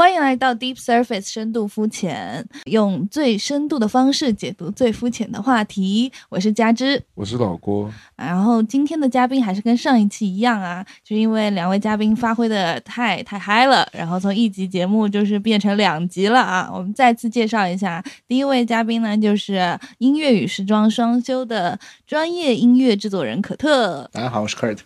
欢迎来到 Deep Surface 深度肤浅，用最深度的方式解读最肤浅的话题。我是佳芝，我是老郭。然后今天的嘉宾还是跟上一期一样啊，就因为两位嘉宾发挥的太太嗨了，然后从一集节目就是变成两集了啊。我们再次介绍一下，第一位嘉宾呢就是音乐与时装双修的专业音乐制作人可特。大家好，我是 Kurt。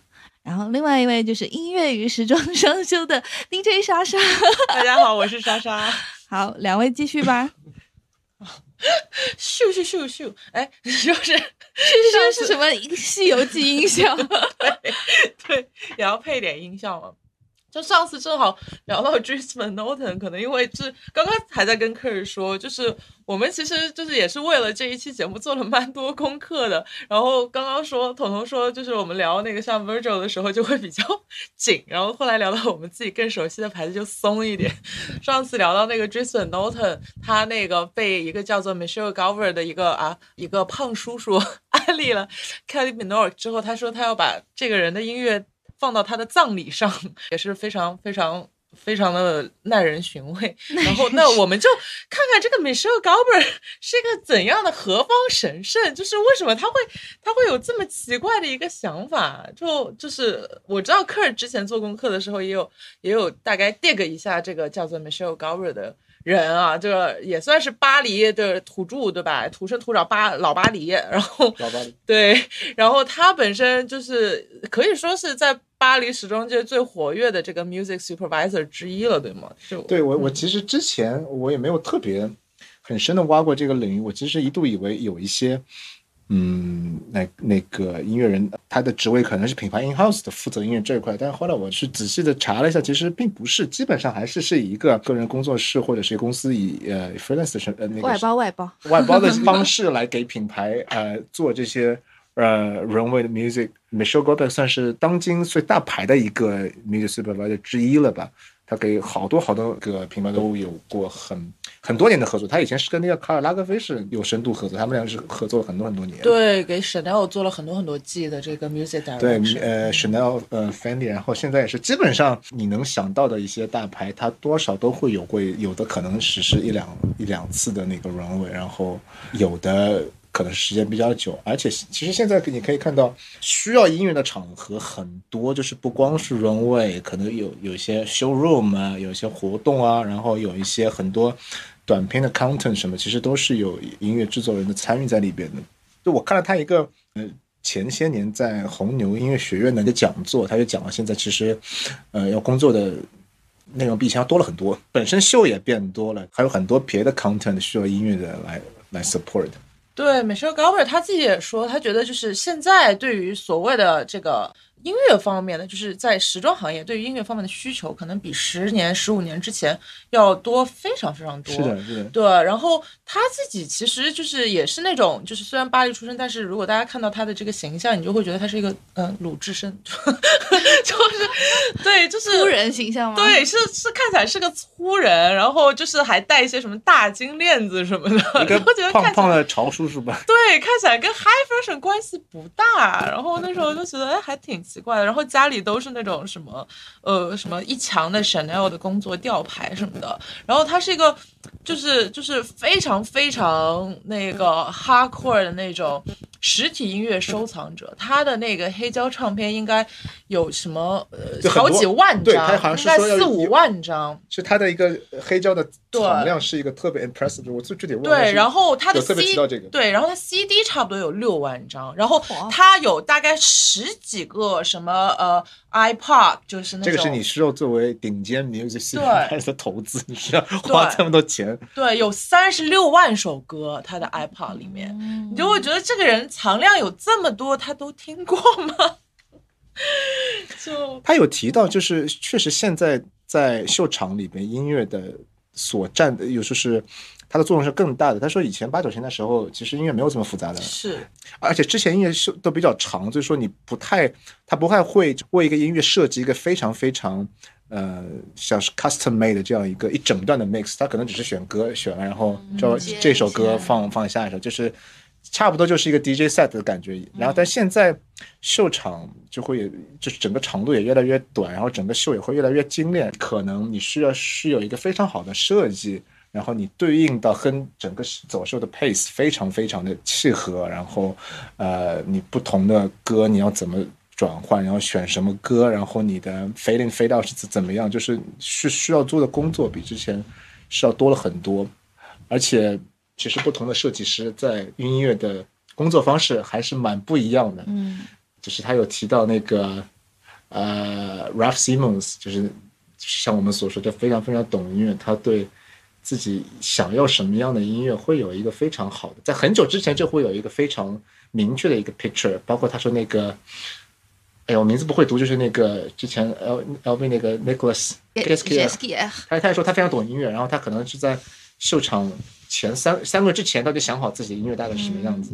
然后另外一位就是音乐与时装双修的 DJ 莎莎，大家好，我是莎莎。好，两位继续吧。咻咻咻咻，哎，就是咻咻是什么《西游记》音效？对对，也要配点音效吗？就上次正好聊到 Drisman Norton，可能因为是刚刚还在跟客人说，就是我们其实就是也是为了这一期节目做了蛮多功课的。然后刚刚说彤彤说，就是我们聊那个像 Virgil 的时候就会比较 紧，然后后来聊到我们自己更熟悉的牌子就松一点。上次聊到那个 Drisman Norton，他那个被一个叫做 Michelle Gover 的一个啊一个胖叔叔 安利了 Kelly Minor 之后，他说他要把这个人的音乐。放到他的葬礼上也是非常非常非常的耐人寻味。然后，那我们就看看这个 Michelle g a l b e r 是一个怎样的何方神圣？就是为什么他会他会有这么奇怪的一个想法？就就是我知道科尔之前做功课的时候也有也有大概 dig 一下这个叫做 Michelle g a l b e r 的。人啊，就是也算是巴黎的土著，对吧？土生土长巴老巴黎，然后老巴黎对，然后他本身就是可以说是在巴黎时装界最活跃的这个 music supervisor 之一了，对吗？就对我，我其实之前我也没有特别很深的挖过这个领域，我其实一度以为有一些。嗯，那那个音乐人他的职位可能是品牌 in house 的负责音乐这一块，但是后来我去仔细的查了一下，其实并不是，基本上还是是以一个个人工作室或者是公司以呃 freelance 的呃那个外包外包外包的方式来给品牌呃做这些呃人为的 music。Michelle g o b e r 算是当今最大牌的一个 music supervisor 之一了吧。他给好多好多个品牌都有过很很多年的合作。他以前是跟那个卡尔拉格菲是有深度合作，他们俩是合作了很多很多年。对，给 Chanel 做了很多很多季的这个 music director。对，呃，Chanel，呃，Fendi，然后现在也是基本上你能想到的一些大牌，他多少都会有过，有的可能只是一两一两次的那个 runway，然后有的。可能时间比较久，而且其实现在你可以看到，需要音乐的场合很多，就是不光是 runway，可能有有一些 showroom 啊，有一些活动啊，然后有一些很多短片的 content 什么，其实都是有音乐制作人的参与在里边的。就我看了他一个，呃，前些年在红牛音乐学院的一个讲座，他就讲了现在其实，呃，要工作的内容比以前要多了很多，本身秀也变多了，还有很多别的 content 需要音乐的来来 support。对，Michelle Gover 他自己也说，他觉得就是现在对于所谓的这个。音乐方面的，就是在时装行业，对于音乐方面的需求，可能比十年、十五年之前要多非常非常多。是的，是的。对，然后他自己其实就是也是那种，就是虽然巴黎出身，但是如果大家看到他的这个形象，你就会觉得他是一个嗯鲁智深，就是对，就是粗人形象吗？对，是是看起来是个粗人，然后就是还带一些什么大金链子什么的，我觉得胖胖的潮叔叔吧。对，看起来跟 high fashion 关系不大，然后那时候就觉得哎，还挺。奇怪，然后家里都是那种什么，呃，什么一墙的 Chanel 的工作吊牌什么的。然后他是一个，就是就是非常非常那个 hardcore 的那种实体音乐收藏者。他的那个黑胶唱片应该有什么呃好几万张，应该四五万张。是他的一个黑胶的产量是一个特别 impressive。我最具体问对，然后他的 C 对，然后他 CD 差不多有六万张，然后他有大概十几个。什么呃，iPod 就是那这个是你需要作为顶尖 music 系的投资，你需要花这么多钱。对，有三十六万首歌，他的 iPod 里面，你就会觉得这个人藏量有这么多，他都听过吗？就他有提到，就是确实现在在秀场里边音乐的所占的，有时候是。它的作用是更大的。他说，以前八九十年的时候，其实音乐没有这么复杂的，是，而且之前音乐秀都比较长，所以说你不太，他不太会为一个音乐设计一个非常非常，呃，像是 custom made 的这样一个一整段的 mix，他可能只是选歌选了，然后就这首歌放放下一首，就是差不多就是一个 DJ set 的感觉。然后，但现在秀场就会，就是整个长度也越来越短，然后整个秀也会越来越精炼。可能你需要是有一个非常好的设计，然后你对应到跟整个走秀的 pace 非常非常的契合。然后，呃，你不同的歌你要怎么转换，然后选什么歌，然后你的 fading fade out 是怎么样，就是是需要做的工作比之前是要多了很多，而且。其实不同的设计师在音乐的工作方式还是蛮不一样的。嗯，就是他有提到那个呃，Ralph Simmons，就是像我们所说的非常非常懂音乐，他对自己想要什么样的音乐会有一个非常好的，在很久之前就会有一个非常明确的一个 picture。包括他说那个，哎呀，我名字不会读，就是那个之前 L L V 那个 Nicholas Gaskia，他他也说他非常懂音乐，然后他可能是在秀场。前三三个月之前，他就想好自己的音乐大概是什么样子。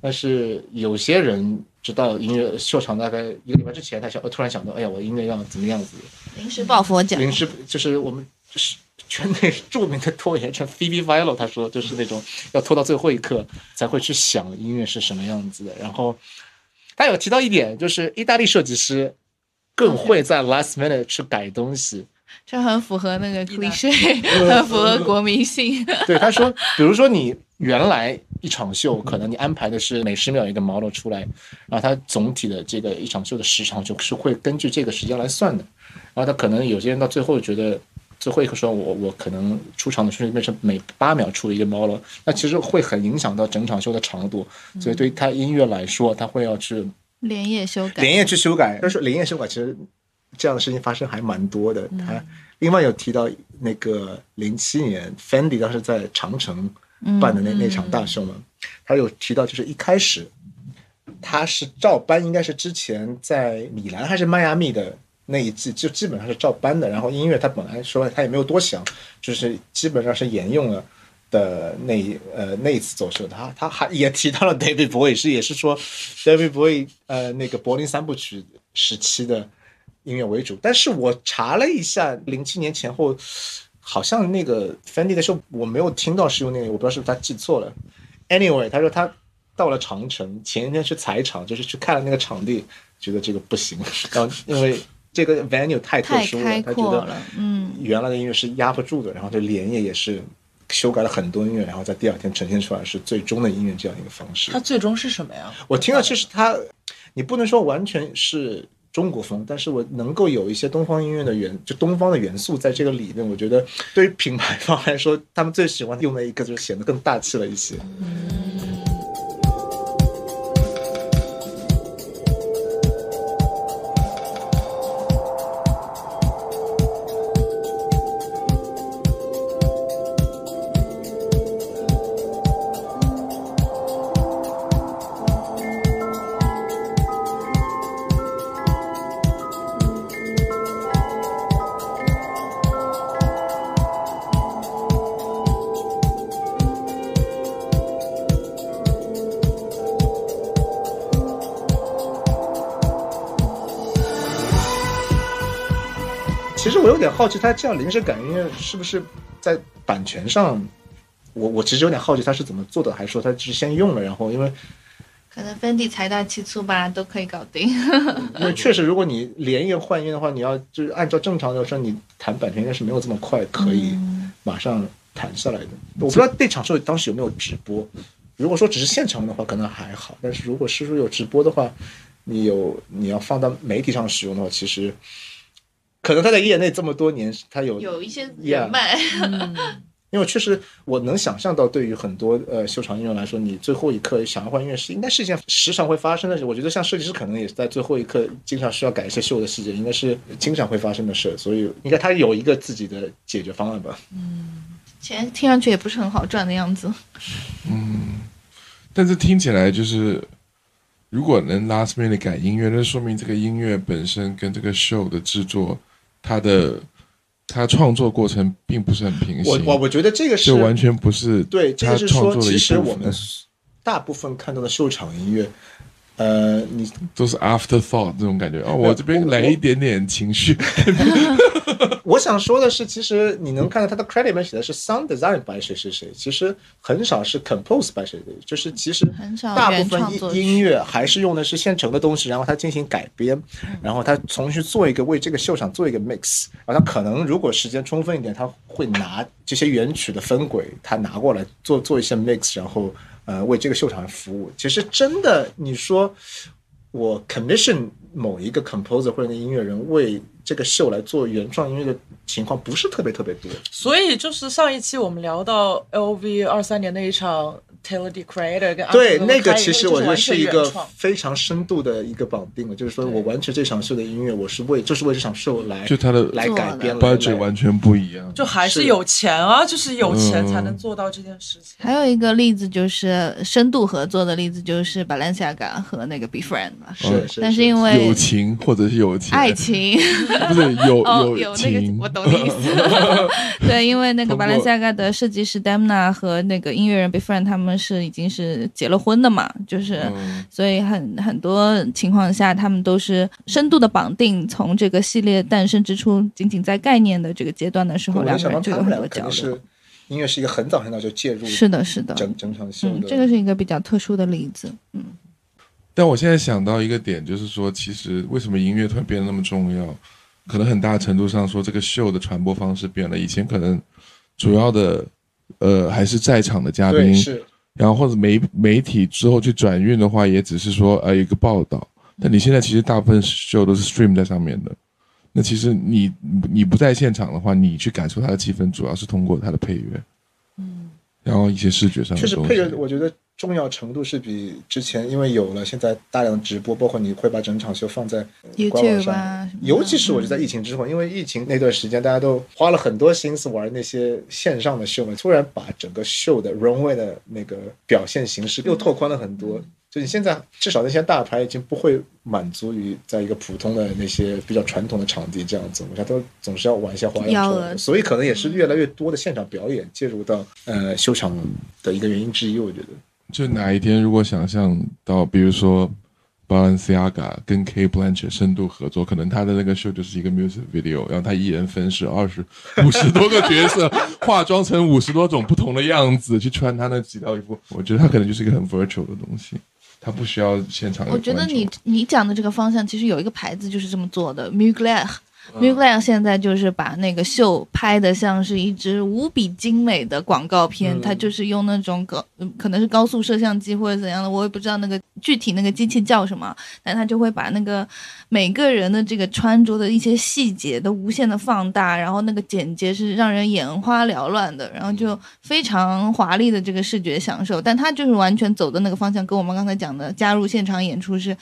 但是有些人直到音乐秀场大概一个礼拜之前，他想，突然想到，哎呀，我音乐要怎么样子？临时抱佛脚。临时就是我们就是圈内著名的拖延症 Phoebe Vilo，他说就是那种要拖到最后一刻才会去想音乐是什么样子的。然后他有提到一点，就是意大利设计师更会在 last minute 去改东西。这很符合那个 cliche，很符合国民性。对他说，比如说你原来一场秀，可能你安排的是每十秒一个 model 出来，然后他总体的这个一场秀的时长就是会根据这个时间来算的。然后他可能有些人到最后觉得最后一刻说，我我可能出场的顺序变成每八秒出一个 model，那其实会很影响到整场秀的长度。所以对于他音乐来说，他会要去连夜修改，连夜去修改。他说连夜修改其实。这样的事情发生还蛮多的。他另外有提到那个零七年 Fendi 当时在长城办的那那场大秀嘛，他有提到就是一开始他是照搬，应该是之前在米兰还是迈阿密的那一季，就基本上是照搬的。然后音乐他本来说他也没有多想，就是基本上是沿用了的那呃那一次走秀。他他还也提到了 David Bowie 是也是说 David Bowie 呃那个柏林三部曲时期的。音乐为主，但是我查了一下，零七年前后，好像那个 Fendi 的时候，我没有听到是用那个，我不知道是不是他记错了。Anyway，他说他到了长城，前一天去踩场，就是去看了那个场地，觉得这个不行，然后因为这个 venue 太特殊了，他觉得嗯，原来的音乐是压不住的，然后就连夜也是修改了很多音乐，然后在第二天呈现出来是最终的音乐这样一个方式。他最终是什么呀？我听到其实他，你不能说完全是。中国风，但是我能够有一些东方音乐的元，就东方的元素在这个里面，我觉得对于品牌方来说，他们最喜欢用的一个就是显得更大气了一些。好奇他这样临时改音乐是不是在版权上？我我其实有点好奇他是怎么做的，还是说他只是先用了，然后因为可能 Fendi 财大气粗吧，都可以搞定。因为确实，如果你连夜换音的话，你要就是按照正常的说，你谈版权应该是没有这么快可以马上谈下来的。我不知道那场秀当时有没有直播。如果说只是现场的话，可能还好；但是如果是说有直播的话，你有你要放到媒体上使用的话，其实。可能他在业内这么多年，他有有一些人脉。因为确实，我能想象到，对于很多呃秀场音乐来说，你最后一刻想要换音乐是应该是一件时常会发生的事。我觉得像设计师可能也是在最后一刻经常需要改一些秀的细节，应该是经常会发生的事。所以应该他有一个自己的解决方案吧。嗯，钱听上去也不是很好赚的样子。嗯，但是听起来就是。如果能 last minute 改音乐，那说明这个音乐本身跟这个 show 的制作，它的他创作过程并不是很平行。我我我觉得这个是完全不是对，这个是说，其实我们大部分看到的秀场音乐，呃，你都是 afterthought 这种感觉。哦，我这边来一点点情绪。我想说的是，其实你能看到他的 credit 里面写的是 sound design by 谁谁谁，其实很少是 compose by 谁谁，就是其实很少大部分音乐还是用的是现成的东西，然后他进行改编，然后他重新做一个为这个秀场做一个 mix，然后他可能如果时间充分一点，他会拿这些原曲的分轨，他拿过来做做一些 mix，然后呃为这个秀场服务。其实真的你说我 commission 某一个 composer 或者音乐人为这个秀来做原创音乐的情况不是特别特别多。所以就是上一期我们聊到 LV 二三年那一场 Taylor the Creator 跟对，那个其实我觉得是一个非常深度的一个绑定了，就是说我完成这场秀的音乐，我是为就是为这场秀来就他的来改编了 budget 完全不一样。就还是是。有钱啊，就是有钱嗯。才能做到这件事情。还有一个例子就是深度合作的例子，就是 Balenciaga 和那个 Befriend 嘛。是是，但是因为友情或者是友情，爱情，不是有有，有那情。个，我懂你意思。对，因为那个通过。Balenciaga 的设计师 Demna 和那个音乐人 Befriend 他们是已经是结了婚的嘛，就是。嗯所以很很多情况下，他们都是深度的绑定。从这个系列诞生之初，仅仅在概念的这个阶段的时候，两个人就有很多交流。音乐是一个很早很早就介入，是的，是的，整整场秀嗯，这个是一个比较特殊的例子。嗯，但我现在想到一个点，就是说，其实为什么音乐突然变得那么重要？可能很大程度上说，这个秀的传播方式变了。以前可能主要的，呃，还是在场的嘉宾，是然后或者媒媒体之后去转运的话，也只是说呃一个报道。但你现在其实大部分秀都是 stream 在上面的。那其实你你不在现场的话，你去感受它的气氛，主要是通过它的配乐，嗯，然后一些视觉上的东西。确实配乐，我觉得重要程度是比之前，因为有了现在大量的直播，包括你会把整场秀放在官网上尤其是我觉得在疫情之后，因为疫情那段时间，大家都花了很多心思玩那些线上的秀嘛，突然把整个秀的 runway 的那个表现形式又拓宽了很多。就你现在至少那些大牌已经不会满足于在一个普通的那些比较传统的场地这样子，我觉得都总是要玩一些花样出来，所以可能也是越来越多的现场表演介入到呃秀场的一个原因之一，我觉得。就哪一天如果想象到，比如说 Balenciaga 跟 K Blanchett 深度合作，可能他的那个秀就是一个 music video，然后他一人分饰二十 五十多个角色，化妆成五十多种不同的样子去穿他那几套衣服。我觉得他可能就是一个很 virtual 的东西，他不需要现场我觉得你你讲的这个方向，其实有一个牌子就是这么做的 m u g l a m u g l a 现在就是把那个秀拍的像是一支无比精美的广告片，嗯。它就是用那种高嗯可能是高速摄像机或者怎样的，我也不知道那个具体那个机器叫什么，但它就会把那个每个人的这个穿着的一些细节都无限的放大，然后那个简洁是让人眼花缭乱的，然后就非常华丽的这个视觉享受，但它就是完全走的那个方向，跟我们刚才讲的加入现场演出是。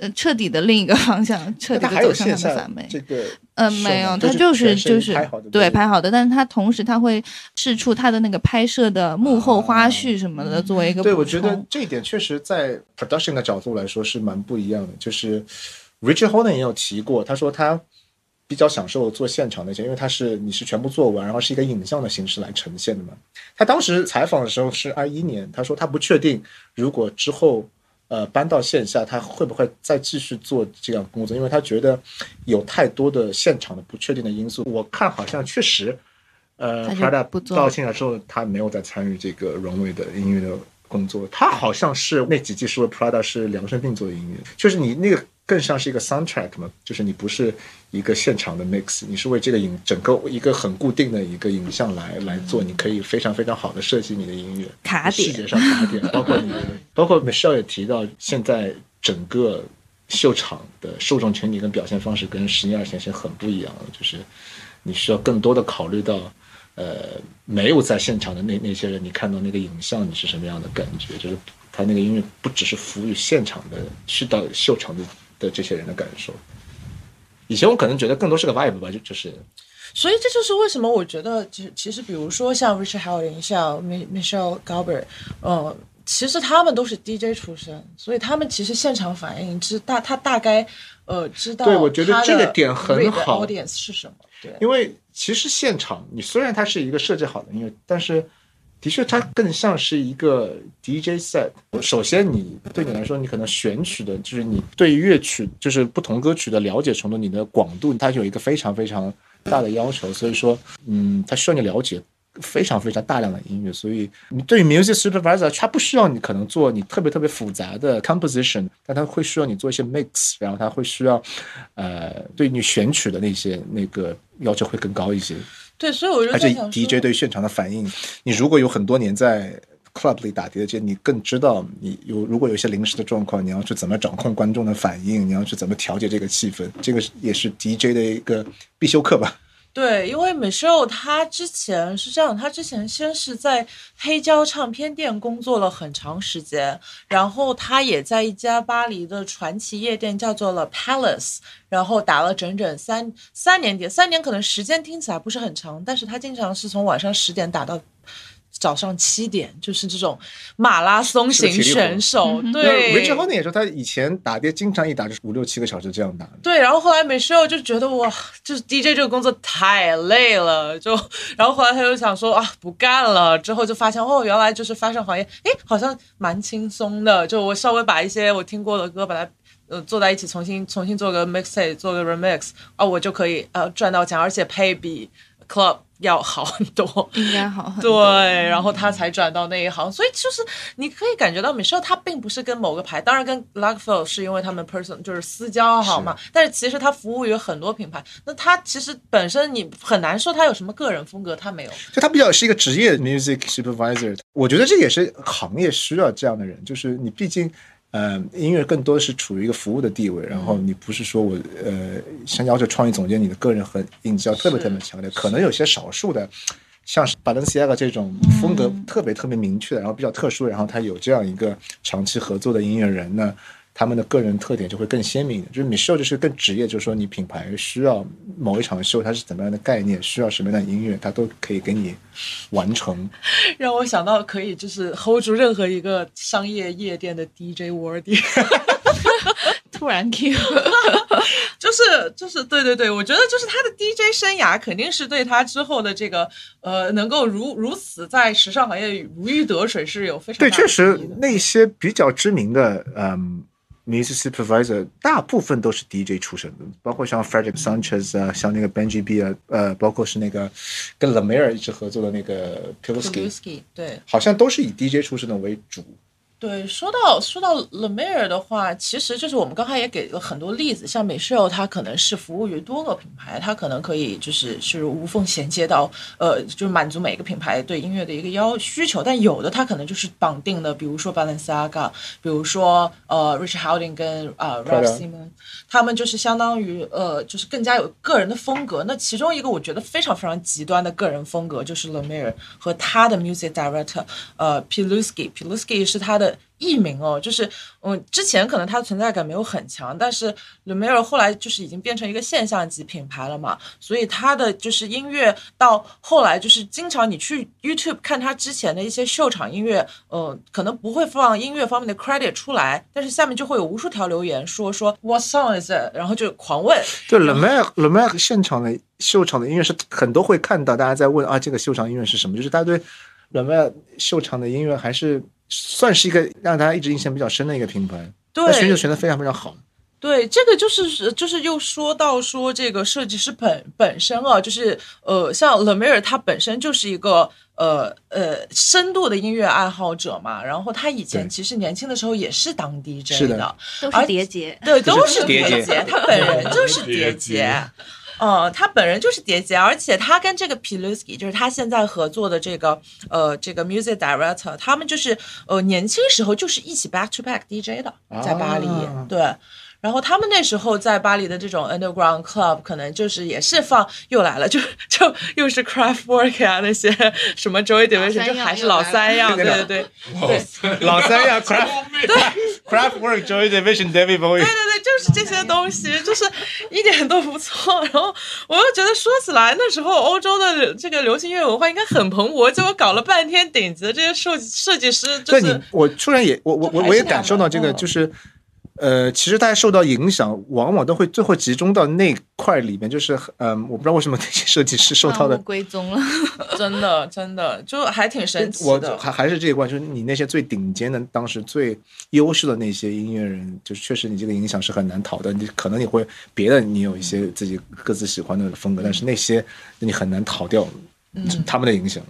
呃，彻底的另一个方向，彻底走向线下它的反面。这个呃，秀没有，吗它就是就是对拍好的，但是他同时他会试出他的那个拍摄的幕后花絮什么的，作为一个对，我觉得这一点确实在 production 的角度来说是蛮不一样的。就是 Richard Holden 也有提过，他说他比较享受做现场那些，因为他是你是全部做完，然后是一个影像的形式来呈现的嘛。他当时采访的时候是二一年，他说他不确定如果之后。呃，搬到线下，他会不会再继续做这样工作？因为他觉得有太多的现场的不确定的因素。我看好像确实，呃，Prada 不做到现场之后，他没有再参与这个荣威的音乐的工作。他好像是那几季是 Prada 是量身定做的音乐，就是你那个更像是一个 soundtrack 嘛，就是你不是一个现场的 mix，你是为这个影整个一个很固定的一个影像来来做，你可以非常非常好的设计你的音乐卡点视觉上卡点，包括你，包括 Michelle 也提到，现在整个秀场的受众群体跟表现方式跟十年二十年前很不一样的，就是你需要更多的考虑到。呃，没有在现场的那那些人，你看到那个影像，你是什么样的感觉？就是他那个音乐不只是服务于现场的去到秀场的的这些人的感受。以前我可能觉得更多是个 vibe 吧，就就是。所以这就是为什么我觉得，其实其实比如说像 Richard Howard、像 Mi- Michelle Galber，呃，其实他们都是 DJ 出身，所以他们其实现场反应知大他大概呃知道对我觉得这个点很好。audience 是什么，对，因为其实现场你虽然它是一个设计好的音乐，但是的确，它更像是一个 DJ set。首先，你对你来说，你可能选取的就是你对乐曲，就是不同歌曲的了解程度，你的广度，它有一个非常非常大的要求。所以说，嗯，它需要你了解非常非常大量的音乐。所以，你对于 music supervisor，它不需要你可能做你特别特别复杂的 composition，但它会需要你做一些 mix，然后它会需要，呃，对你选取的那些那个要求会更高一些。对，所以我就而且 DJ 对现场的反应，你如果有很多年在 club 里打 DJ，你更知道你有如果有一些临时的状况，你要去怎么掌控观众的反应，你要去怎么调节这个气氛，这个也是 DJ 的一个必修课吧。对，因为 Michelle 她之前是这样，他之前先是在黑胶唱片店工作了很长时间，然后他也在一家巴黎的传奇夜店叫做了 Palace，然后打了整整三三年点，三年可能时间听起来不是很长，但是他经常是从晚上十点打到。早上七点，就是这种马拉松型选手，对 Richard Honey 也说，他以前打碟经常一打就是五六七个小时这样打。对，然后后来 Michelle 就觉得哇，就是 DJ 这个工作太累了，就然后后来他就想说啊，不干了。之后就发现哦，原来就是发声行业，诶，好像蛮轻松的。就我稍微把一些我听过的歌，把它呃坐在一起，重新重新做个 mixtape，做个 remix 啊，我就可以呃赚到钱，而且配比 club 要好很多。应该好很多对。，然后他才转到那一行，所以就是你可以感觉到 Michelle 他并不是跟某个牌，当然跟 Luckfield 是因为他们 person 就是私交好嘛，但是其实他服务于很多品牌，那他其实本身你很难说他有什么个人风格，他没有。就他比较是一个职业 music supervisor，我觉得这也是行业需要这样的人，就是你毕竟。呃，音乐更多是处于一个服务的地位，然后你不是说我呃，像要求创意总监，你的个人和印记要特别特别强烈，可能有些少数的，像是 Balenciaga 这种风格特别特别明确的，然后比较特殊，然后他有这样一个长期合作的音乐人呢，他们的个人特点就会更鲜明一点。就是 Michelle 就是更职业，就是说你品牌需要某一场秀，它是怎么样的概念，需要什么样的音乐，它都可以给你完成。让我想到可以就是 hold 住任何一个商业夜店的 DJ Wordy。突然 Q，就是就是对对对，我觉得就是他的 DJ 生涯肯定是对他之后的这个呃能够如如此在时尚行业如鱼得水是有非常对，确实那些比较知名的嗯 music supervisor 大部分都是 DJ 出身的，包括像 Frederick Sanchez 啊，像那个 Benji B 啊，呃，包括是那个跟 Lemire 一直合作的那个 Pilsky，Whisky 对。好像都是以 DJ 出身的为主。对，说到说到 Lemire 的话，其实就是我们刚才也给了很多例子，像 Michelle 它可能是服务于多个品牌，它可能可以就是是无缝衔接到呃，就是满足每个品牌对音乐的一个要需求，但有的它可能就是绑定的，比如说 Balenciaga，比如说呃 Rich Houghton 跟呃 Ralph Simon，他们就是相当于呃就是更加有个人的风格。那其中一个我觉得非常非常极端的个人风格就是 Lemire 和他的 music director 呃 Piluski，Piluski 是他的。艺名哦，就是嗯，之前可能它的存在感没有很强，但是 l u m i e r 后来就是已经变成一个现象级品牌了嘛，所以它的就是音乐到后来就是经常你去 YouTube 看它之前的一些秀场音乐，呃，可能不会放音乐方面的 credit 出来，但是下面就会有无数条留言说说 What song is it？然后就狂问，对 Lemire Lemire 现场的秀场的音乐是很多会看到大家在问啊，这个秀场音乐是什么？就是大家对 Lemire 秀场的音乐还是算是一个让大家一直印象比较深的一个品牌。对选秀选的非常非常好。对，这个就是就是又说到说这个设计师本本身啊，就是呃，像 Lemire 他本身就是一个呃呃深度的音乐爱好者嘛，然后他以前其实年轻的时候也是当 DJ 是的都是叠节。对，都是是叠节叠，他本人就是叠叠节节。呃，他本人就是叠节，而且他跟这个 Piluski，就是他现在合作的这个呃这个 music director，他们就是呃年轻时候就是一起 back to back DJ 的，在巴黎，啊对。然后他们那时候在巴黎的这种 underground club，可能就是也是放又来了，就就又是 Craftwork 啊那些什么 Joy Division，就还是老三样，对对对对。老三样，Craft Craftwork Joy Division David Bowie 对。对对，就是这些东西，就是一点都不错。然后我又觉得说起来，那时候欧洲的这个流行音乐文化应该很蓬勃，结果搞了半天顶级的这些设计设计师，就对你是，我突然也我我我我也感受到这个，就是呃，其实大家受到影响，往往都会最后集中到那块里面，就是嗯，我不知道为什么那些设计师受到的归宗了。真的真的就还挺神奇我的。还还是这一关，就是你那些最顶尖的，当时最优秀的那些音乐人，就是确实你这个影响是很难逃的。你可能你会别的你有一些自己各自喜欢的风格，但是那些你很难逃掉他们的影响。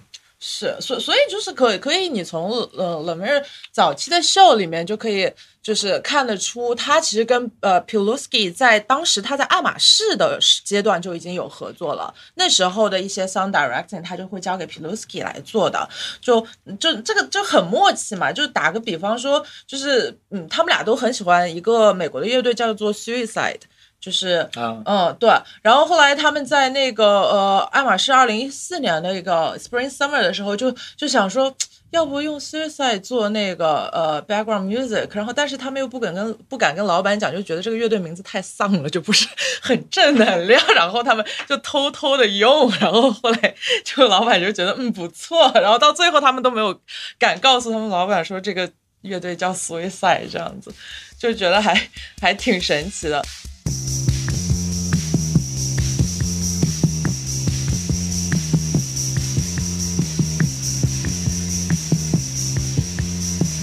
是，所所以就是可以可以，你从呃冷梅尔早期的秀里面就可以就是看得出，他其实跟呃 Piluski 在当时他在爱马仕的阶段就已经有合作了。那时候的一些 sound directing 他就会交给 Piluski 来做的，就就这个就很默契嘛。就打个比方说，就是嗯，他们俩都很喜欢一个美国的乐队叫做 Suicide。就是，啊嗯，对。然后后来他们在那个呃爱马仕二零一四年的一个 Spring Summer 的时候就，就想说，要不用 Suicide 做那个呃 background music，然后但是他们又不敢跟不敢跟老板讲，就觉得这个乐队名字太丧了，就不是很正能量，然后他们就偷偷的用，然后后来就老板就觉得嗯不错，然后到最后他们都没有敢告诉他们老板说这个乐队叫 Suicide 这样子，就觉得还还挺神奇的。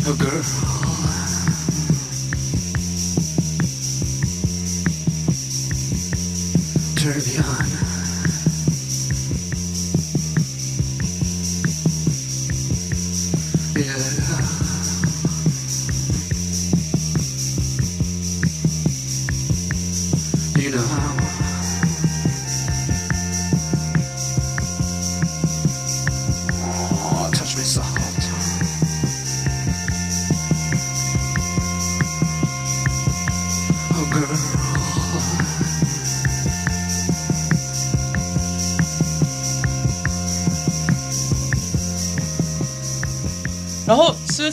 A girl. Tourbillon. Yeah.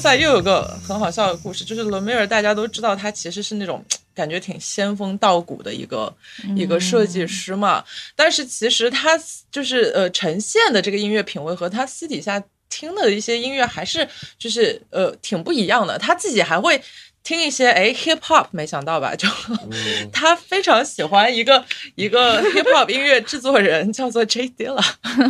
后 Suicide 又有个很好笑的故事，就是伦梅尔，大家都知道他其实是那种感觉挺仙风道骨的一个、一个设计师嘛，但是其实他就是呃呈现的这个音乐品味和他私底下听的一些音乐还是就是呃挺不一样的，他自己还会。听一些哎 hip hop，没想到吧？就、他非常喜欢一个一个 hip hop 音乐制作人，叫做 J Dilla。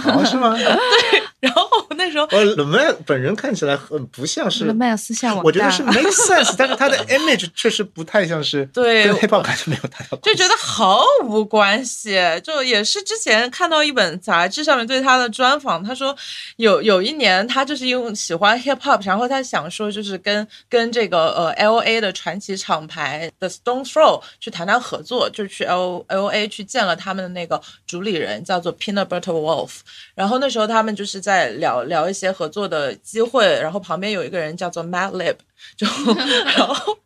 哦，是吗？对然后那时候呃，冷麦本人看起来很不像是那，麦尔斯下网大，我觉得是 make sense，但是他的 image 确实不太像是，对跟 hip hop 感觉没有太大关系就觉得毫无关系。就也是之前看到一本杂志上面对他的专访，他说有有一年他就是因为喜欢 hip hop，然后他想说就是跟跟这个呃 L A 的传奇厂牌 The Stone Throw 去谈谈合作，就去 L L A 去见了他们的那个主理人叫做 Peanut Butter Wolf，然后那时候他们就是在聊聊一些合作的机会，然后旁边有一个人叫做 Matt Lib。就，然后，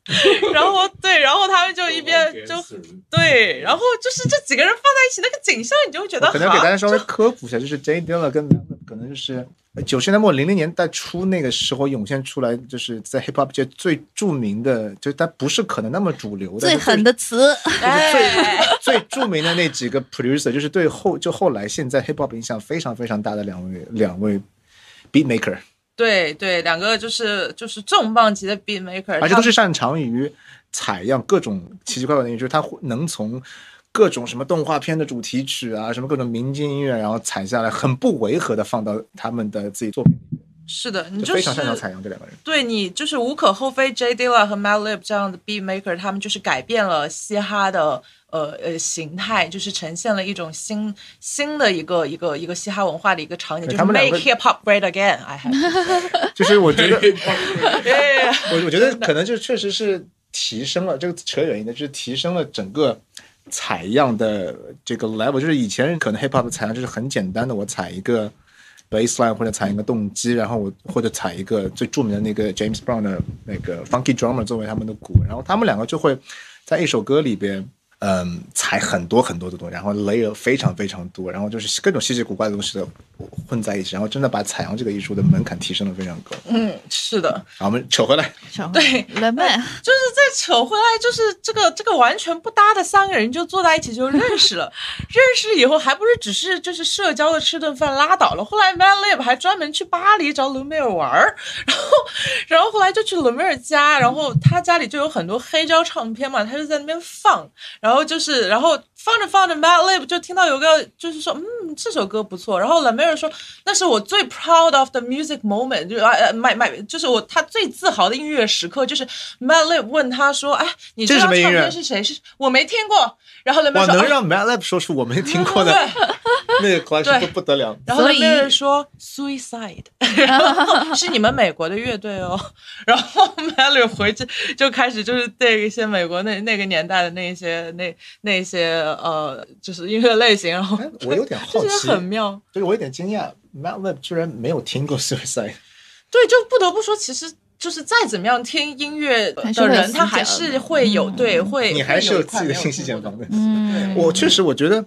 然后对，然后他们就一边就对，然后就是这几个人放在一起，那个景象你就会觉得可能给大家稍微科普一下，就是 J Dilla 跟 Mac 可能就是九十年代末零零年代初那个时候涌现出来，就是在 hip hop 界最著名的，就是它不是可能那么主流的，最狠的词，哎，最著名的那几个 producer，就是对后就后来现在 hip hop 影响非常非常大的两位两位 beat maker，对对，两个就是就是重磅级的 beat maker，而且都是擅长于采样各种奇奇怪怪的音乐，就是他会能从各种什么动画片的主题曲啊，什么各种民间音乐，然后采下来，很不违和的放到他们的自己作品里面，是的，你就就非常擅长是采样这两个人。对你就是无可厚非，J Dilla 和 Matt Lib 这样的 beat maker，他们就是改变了嘻哈的呃呃形态，就是呈现了一种新新的一个一个一个嘻哈文化的一个场景，就是 make 个 hip hop great again。I have，就是我觉得，对我我觉得可能就确实是提升了，这个扯远一点，就是提升了整个采样的这个 level。就是以前可能 hip hop 的采样就是很简单的，我采一个 baseline 或者采一个动机，然后我或者采一个最著名的那个 James Brown 的那个 funky drummer 作为他们的鼓，然后他们两个就会在一首歌里边。嗯，踩很多很多的东西，然后 layer 非常非常多，然后就是各种稀奇古怪的东西的混在一起，然后真的把采样这个艺术的门槛提升的非常高。嗯，是的，好，我们扯回来，对人们就是再扯回来，就是这个这个完全不搭的三个人就坐在一起就认识了，认识了以后还不是只是就是社交的吃顿饭拉倒了，后来 Man Lib 还专门去巴黎找卢梅尔玩儿，然后然后后来就去卢梅尔家，然后他家里就有很多黑胶唱片嘛，他就在那边放，然后就是然后放着放着 Mad Lib 就听到有个就是说嗯这首歌不错，然后 l a m e r 说那是我最 proud of the music moment，就是啊呃 my my 就是我他最自豪的音乐时刻，就是 Mad Lib 问他说哎你这这张唱片是谁？是我没听过，然后 e 哇，r 说啊能让 MATLAB 说出我没听过的 那个 collection 不对不得了。然后所 l 以 a m e r 说 Suicide，然后是你们美国的乐队哦，然后 Mad Lib 回去就开始就是对一些美国那那个年代的那些那那些呃就是音乐类型，然后哎我有点好奇得很妙。就是我有点惊讶，MATLAB 居然没有听过 Suicide。对，就不得不说，其实就是再怎么样听音乐的人，他还是会有嗯对会，你还是有自己的信息茧房的。嗯，我确实，我觉得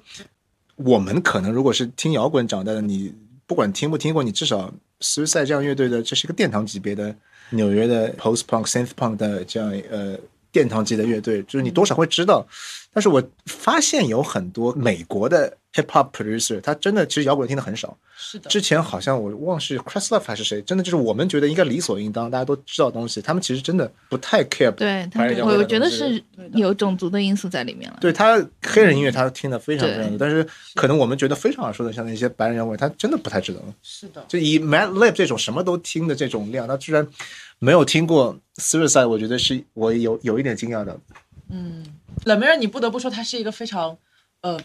我们可能如果是听摇滚长大的，你不管听不听过，你至少 Suicide 这样乐队的，这是一个殿堂级别的纽约的 post punk、synth punk 的这样呃殿堂级的乐队，就是你多少会知道。但是我发现有很多美国的 hip hop producer，他真的其实摇滚听的很少。是的，之前好像我忘是 Chris Love 还是谁，真的就是我们觉得应该理所应当，大家都知道东西，他们其实真的不太 care。对他我我觉得是有种族的因素在里面了。对他黑人音乐，他听的非常非常对多，但是可能我们觉得非常耳熟的，像那些白人摇滚，他真的不太知道。是的，就以 Mad Lib 这种什么都听的这种量，他居然没有听过 Suicide，我觉得是我有有一点惊讶的。嗯，冷梅尔，你不得不说，他是一个非常呃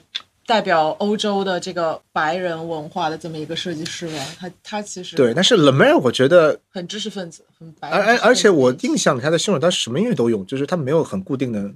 代表欧洲的这个白人文化的这么一个设计师吧。他他其实对，但是 l e m a r 我觉得，很知识分子，很白而。而而且我印象里他的形容，他什么音乐都用，就是他没有很固定的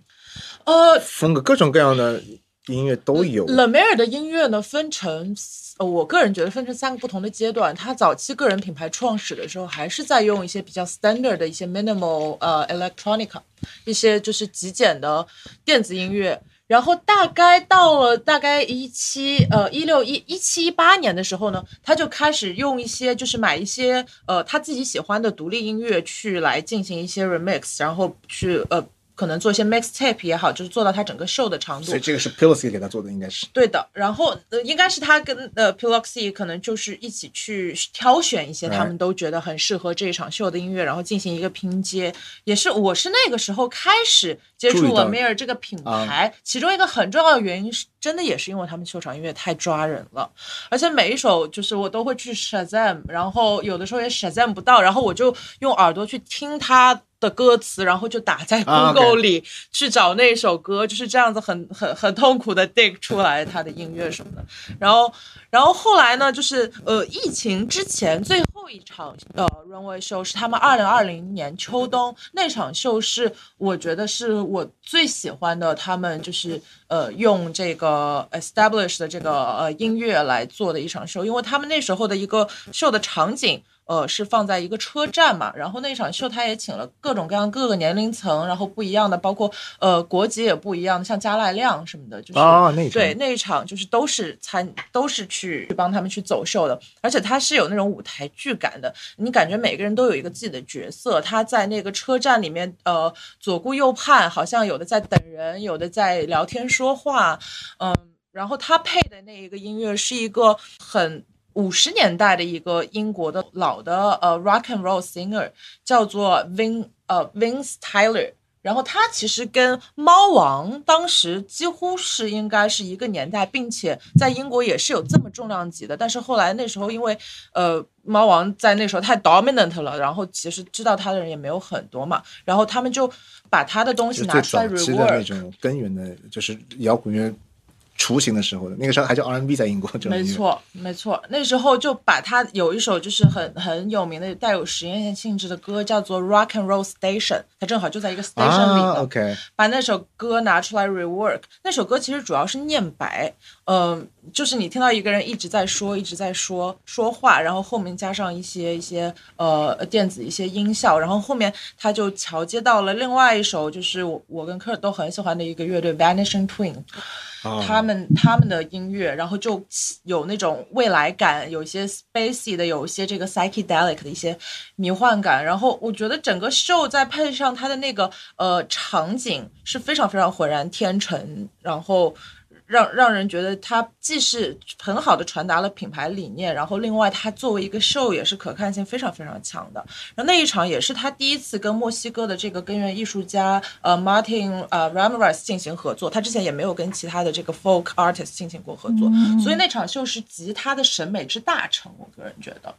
呃，风格，各种各样的音乐都有。勒梅尔的音乐呢，分成呃，我个人觉得分成三个不同的阶段。他早期个人品牌创始的时候，还是在用一些比较 standard 的一些 minimal 呃 electronica，一些就是极简的电子音乐。然后大概到了大概一七呃一六一一七一八年的时候呢，他就开始用一些就是买一些呃他自己喜欢的独立音乐去来进行一些 remix，然后去呃可能做一些 mixtape 也好，就是做到他整个 show 的长度所以。这个是 Pilsy 给他做的，应该是。对的，然后呃，应该是他跟呃 Piloxy 可能就是一起去挑选一些他们都觉得很适合这一场秀的音乐，然后进行一个拼接。也是我是那个时候开始接触了 Mir 这个品牌，其中一个很重要的原因是，真的也是因为他们秀场音乐太抓人了，而且每一首就是我都会去 Shazam，然后有的时候也 Shazam 不到，然后我就用耳朵去听他。的歌词，然后就打在啊 Google，OK 里去找那首歌，就是这样子很很很痛苦的 dig 出来他的音乐什么的。然后，然后后来呢，就是呃，疫情之前最后一场呃 runway show 是他们二零二零年秋冬那场秀，是我觉得是我最喜欢的，他们就是呃用这个 establish 的这个呃音乐来做的一场秀，因为他们那时候的一个秀的场景。呃，是放在一个车站嘛，然后那场秀他也请了各种各样各个年龄层，然后不一样的，包括呃国籍也不一样的，像加赖亮什么的，就是、哦那对那一场就是都是参都是去去帮他们去走秀的，而且他是有那种舞台剧感的，你感觉每个人都有一个自己的角色，他在那个车站里面，呃左顾右盼，好像有的在等人，有的在聊天说话，嗯，然后他配的那一个音乐是一个很。五十年代的一个英国的老的呃 rock and roll singer 叫做 Vin 呃 Vince Tyler，然后他其实跟猫王当时几乎是应该是一个年代，并且在英国也是有这么重量级的。但是后来那时候因为呃猫王在那时候太 dominant 了，然后其实知道他的人也没有很多嘛，然后他们就把他的东西拿出来 rework。种根源的，就是摇滚乐雏形的时候的，那个时候还叫 R&B 在英国，这种，没错，没错，那时候就把他有一首就是很很有名的带有实验性质的歌，叫做《Rock and Roll Station》，它正好就在一个 station 里啊。，OK，把那首歌拿出来 rework。那首歌其实主要是念白，嗯、就是你听到一个人一直在说，一直在说说话，然后后面加上一些一些呃电子一些音效，然后后面他就桥接到了另外一首，就是我我跟科尔都很喜欢的一个乐队 Vanishing Twin，啊他们他们的音乐，然后就有那种未来感，有一些 spacey 的，有一些这个 psychedelic 的一些迷幻感。然后我觉得整个 show 再配上它的那个呃场景是非常非常浑然天成，然后。让让人觉得它既是很好的传达了品牌理念，然后另外它作为一个 show 也是可看性非常非常强的。然后那一场也是他第一次跟墨西哥的这个根源艺术家呃 Martin 呃 Ramirez 进行合作，他之前也没有跟其他的这个 folk artist 进行过合作，所以那场秀是集他的审美之大成，我个人觉得。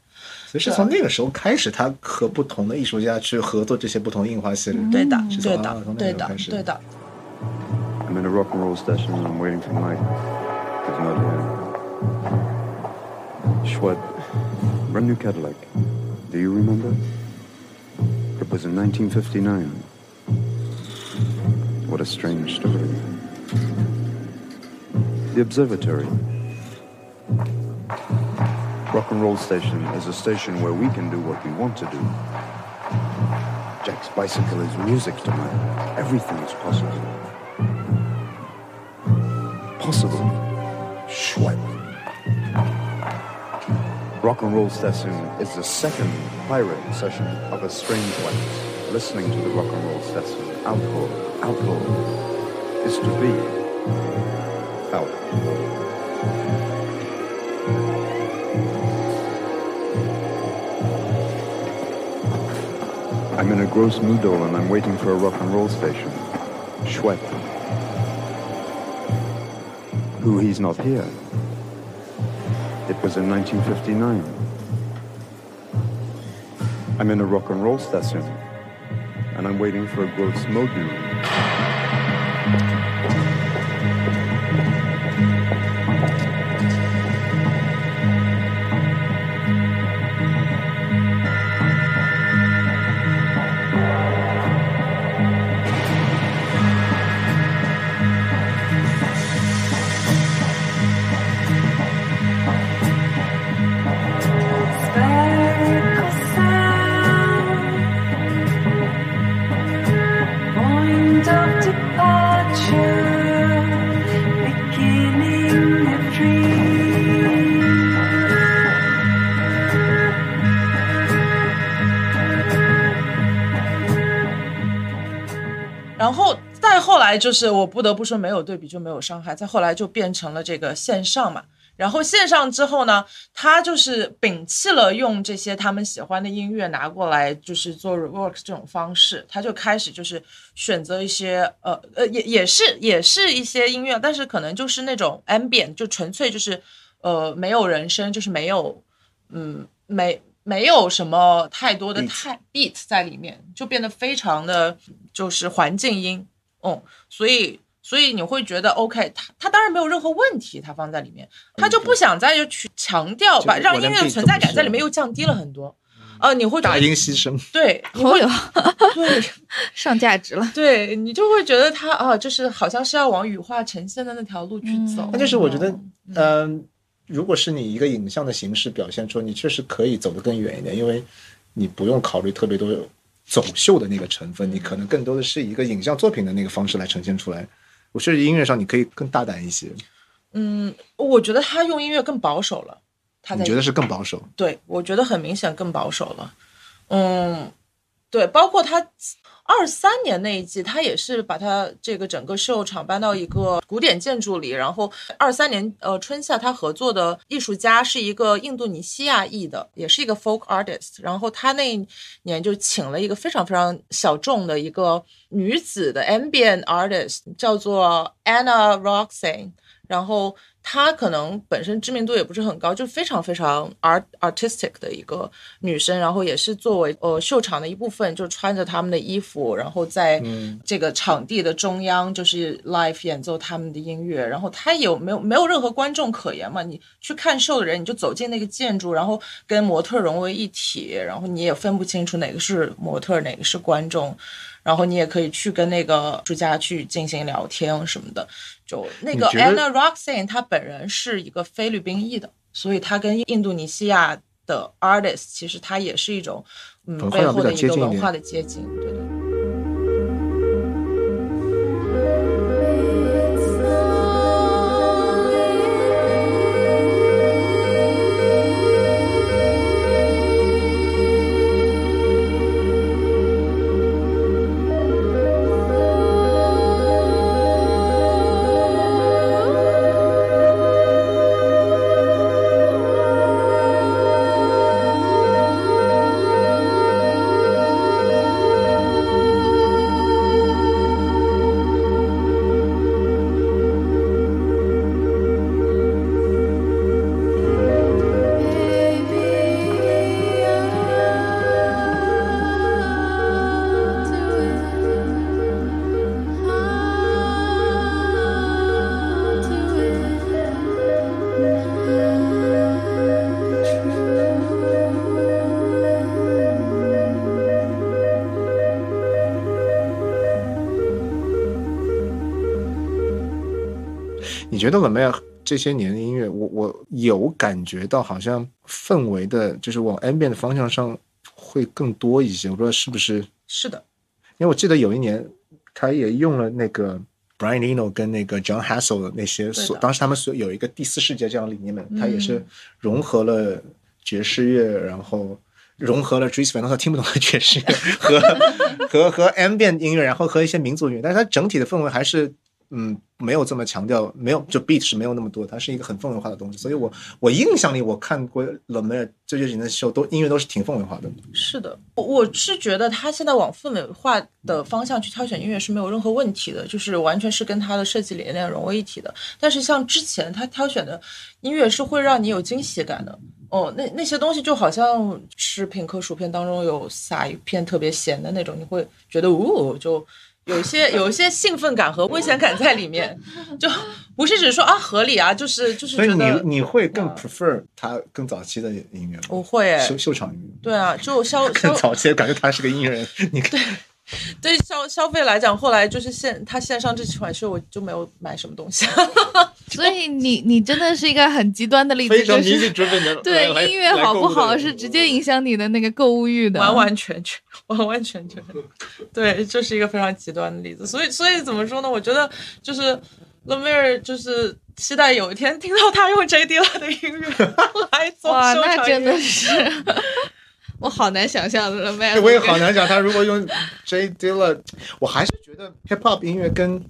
所以是从那个时候开始，他和不同的艺术家去合作这些不同的印花系列，对的，对的对的对的。I'm in a rock and roll station and I'm waiting for Mike. He's not here. Schwab, brand new Cadillac. Do you remember? It was in 1959. What a strange story. The Observatory. Rock and roll station is a station where we can do what we want to do. Jack's bicycle is music to mine. Everything is possible possible. Schwepp. Rock and Roll Session is the second pirate session of a strange wax. Listening to the Rock and Roll Session, outlaw, outlaw, is to be outlaw. I'm in a gross noodle and I'm waiting for a rock and roll station. Schwepp who he's not here. It was in 1959. I'm in a rock and roll station, and I'm waiting for a gross module. 来就是我不得不说，没有对比就没有伤害。再后来就变成了这个线上嘛。然后线上之后呢，他就是摒弃了用这些他们喜欢的音乐拿过来就是做 rework 这种方式，他就开始就是选择一些呃呃也也是也是一些音乐，但是可能就是那种 ambient，就纯粹就是呃没有人声，就是没有嗯没没有什么太多的太 beat 在里面，就变得非常的就是环境音，嗯，所以所以你会觉得 OK，他他当然没有任何问题，他放在里面，他就不想再去强调把让音乐 beat 存在感在里面又降低了很多，呃，你会觉大得音牺牲。对，你会好有对 上价值了。对你就会觉得他啊，就是好像是要往羽化成仙的那条路去走，那就是我觉得嗯，嗯、如果是你一个影像的形式表现出，你确实可以走得更远一点，因为你不用考虑特别多走秀的那个成分，你可能更多的是一个影像作品的那个方式来呈现出来。我觉得音乐上你可以更大胆一些，嗯，我觉得他用音乐更保守了，他你觉得是更保守？对，我觉得很明显更保守了。嗯，对，包括他二三年那一季，他也是把他这个整个秀场搬到一个古典建筑里，然后二三年呃春夏他合作的艺术家是一个印度尼西亚裔的，也是一个 folk artist，然后他那一年就请了一个非常非常小众的一个女子的 ambient artist，叫做 Anna Roxane。然后她可能本身知名度也不是很高，就非常非常 art artistic 的一个女生，然后也是作为呃秀场的一部分，就穿着他们的衣服，然后在这个场地的中央就是 live 演奏他们的音乐，然后她有没有没有任何观众可言嘛？你去看秀的人，你就走进那个建筑，然后跟模特融为一体，然后你也分不清楚哪个是模特，哪个是观众。然后你也可以去跟那个艺术家去进行聊天什么的。就那个 Anna Roxanne，她本人是一个菲律宾裔的，所以她跟印度尼西亚的 artist 其实她也是一种嗯背后的一个文化的接近，对的。觉得冷妹这些年的音乐，我我有感觉到好像氛围的，就是往 ambient 的方向上会更多一些。我不知道是不是，是的，因为我记得有一年他也用了那个 Brian Eno 跟那个 John Hassel 的那些所，当时他们所有一个第四世界这样的理念们，他也是融合了爵士乐，然后。融合了 Dries Van Noten 听不懂的爵士乐和 和和 ambient 音乐，然后和一些民族音乐，但是它整体的氛围还是嗯没有这么强调，没有就 beat 是没有那么多，它是一个很氛围化的东西。所以我我印象里我看过 l e m a r 这些人的秀，都音乐都是挺氛围化的。是的，我我是觉得他现在往氛围化的方向去挑选音乐是没有任何问题的，就是完全是跟他的设计理念融为一体的。但是像之前他挑选的音乐是会让你有惊喜感的。哦，那那些东西就好像吃品客薯片当中有撒一片特别咸的那种，你会觉得呜、就有一些 有一些兴奋感和危险感在里面，就不是只说啊合理啊，就是 就是所以你你会更嗯 prefer 他更早期的音乐吗？我会哎秀秀场音乐。对啊，就肖肖 更早期感觉他是个音乐人，你看对消消费来讲，后来就是线他线上这几款秀，我就没有买什么东西。所以你你真的是一个很极端的例子，非常就是 music driven 的 对音乐好不好是直接影响你的那个购物欲的，完完全全，完完全全，对，这是一个非常极端的例子。所以，所以怎么说呢？我觉得就是 Le Mer 就是期待有一天听到他用 J D 了的音乐 来做哇，那真的是，我好难想象了，麦。我也好难想，他如果用 J Dilla，我还是觉得 hip hop 音乐跟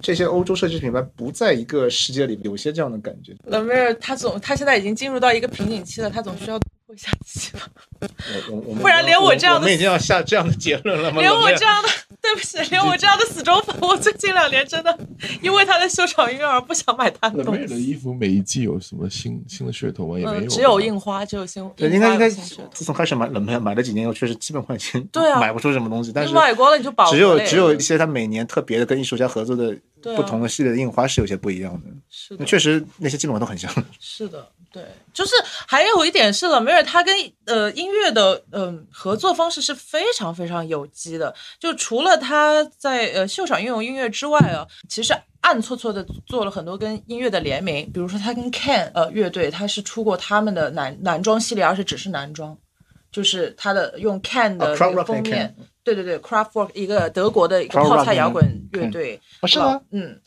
这些欧洲设计品牌不在一个世界里，有些这样的感觉。l e m i r 他总他现在已经进入到一个瓶颈期了，他总需要突下自己吧。我我我们 不然连我这样的我们已经要下这样的结论了吗？连我这样的，对不起，连我这样的死忠粉，我最近两年真的因为他的秀场音乐而不想买他的冷东西。妹的衣服每一季有什么新新的噱头吗？也没有，嗯，只有印花，只有新，对，应该应该自从开始买冷门买了几年，以后确实基本上已经对啊买不出什么东西，但是买光了你就饱只有只有一些他每年特别的跟艺术家合作的对啊不同的系列的印花是有些不一样的。是的，那确实那些基本上都很像。是的，对，就是还有一点是了，梅尔他跟呃音乐的嗯、合作方式是非常非常有机的。就除了他在呃秀场运用音乐之外啊，其实暗搓搓的做了很多跟音乐的联名，比如说他跟 Can 呃乐队，他是出过他们的男男装系列，而且只是男装，就是他的用 Can 的封面对对对，Craftwork 一个德国的一个泡菜摇滚那个乐队，哦，是吗？嗯，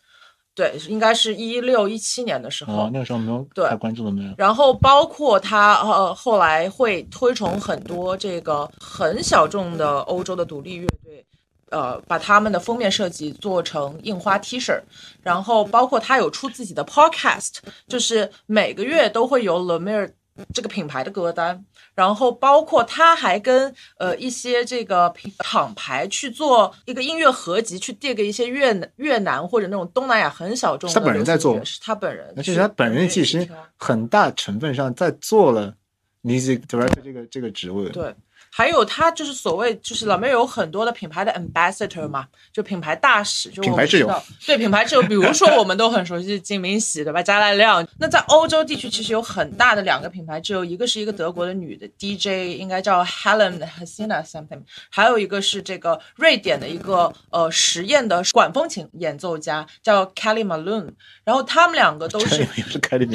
对，应该是一六一七年的时候。哦，那个时候没有对太关注了没有？然后包括他呃后来会推崇很多这个很小众的欧洲的独立乐队，呃，把他们的封面设计做成印花 T 恤，然后包括他有出自己的 podcast，就是每个月都会有 l e m i r 这个品牌的歌单，然后包括他还跟呃一些这个品厂牌去做一个音乐合集，去递给一些越南越南或者那种东南亚很小众的他本人在做是他本人，就是他本人其实很大成分上在做了 music director 这个这个职位。对，还有他就是所谓就是老妹有很多的品牌的 ambassador 嘛，就品牌大使，就我们品牌挚友知道，对品牌挚友，比如说我们都很熟悉金明喜对吧？加濑亮。那在欧洲地区其实有很大的两个品牌挚友，一个是一个德国的女的 DJ，应该叫 Helen Hasina something，还有一个是这个瑞典的一个呃实验的管风琴演奏家叫 Kelly Malone，然后他们两个都是 Kelly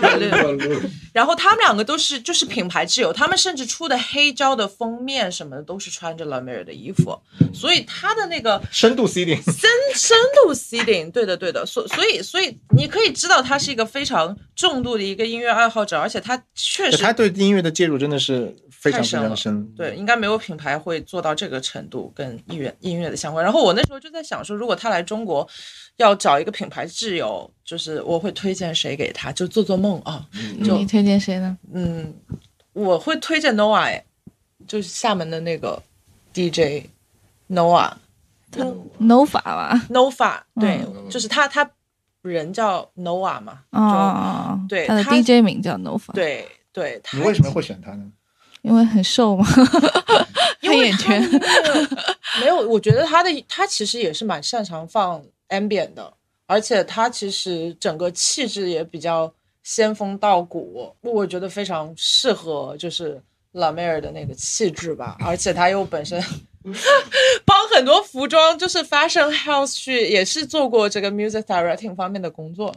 Malone。然后他们两个都是就是品牌挚友，他们甚至出的黑胶的封面什么的都是穿着 La Mer 的衣服，所以他的那个深度 seeding，深深度 seeding，对的对的，所所以所以你可以知道他是一个非常重度的一个音乐爱好者，而且他确实他对音乐的介入真的是非常非常深。对，应该没有品牌会做到这个程度跟音乐音乐的相关。然后我那时候就在想说，如果他来中国要找一个品牌挚友，就是我会推荐谁给他？就做做梦啊，就你推荐谁呢？嗯，我会推荐 Noah，哎就是厦门的那个 DJ Noah。Nova 吧？Nova，对，嗯就是他，他人叫 Noah 嘛，哦，他的对他 DJ 名叫 Nova，对对，他你为什么会选他呢？因为很瘦嘛，黑眼圈。没有，我觉得他的他其实也是蛮擅长放 ambient 的，而且他其实整个气质也比较仙风道骨，我觉得非常适合就是拉梅尔的那个气质吧，而且他又本身 帮很多服装就是 fashion house 去也是做过这个 music directing 方面的工作。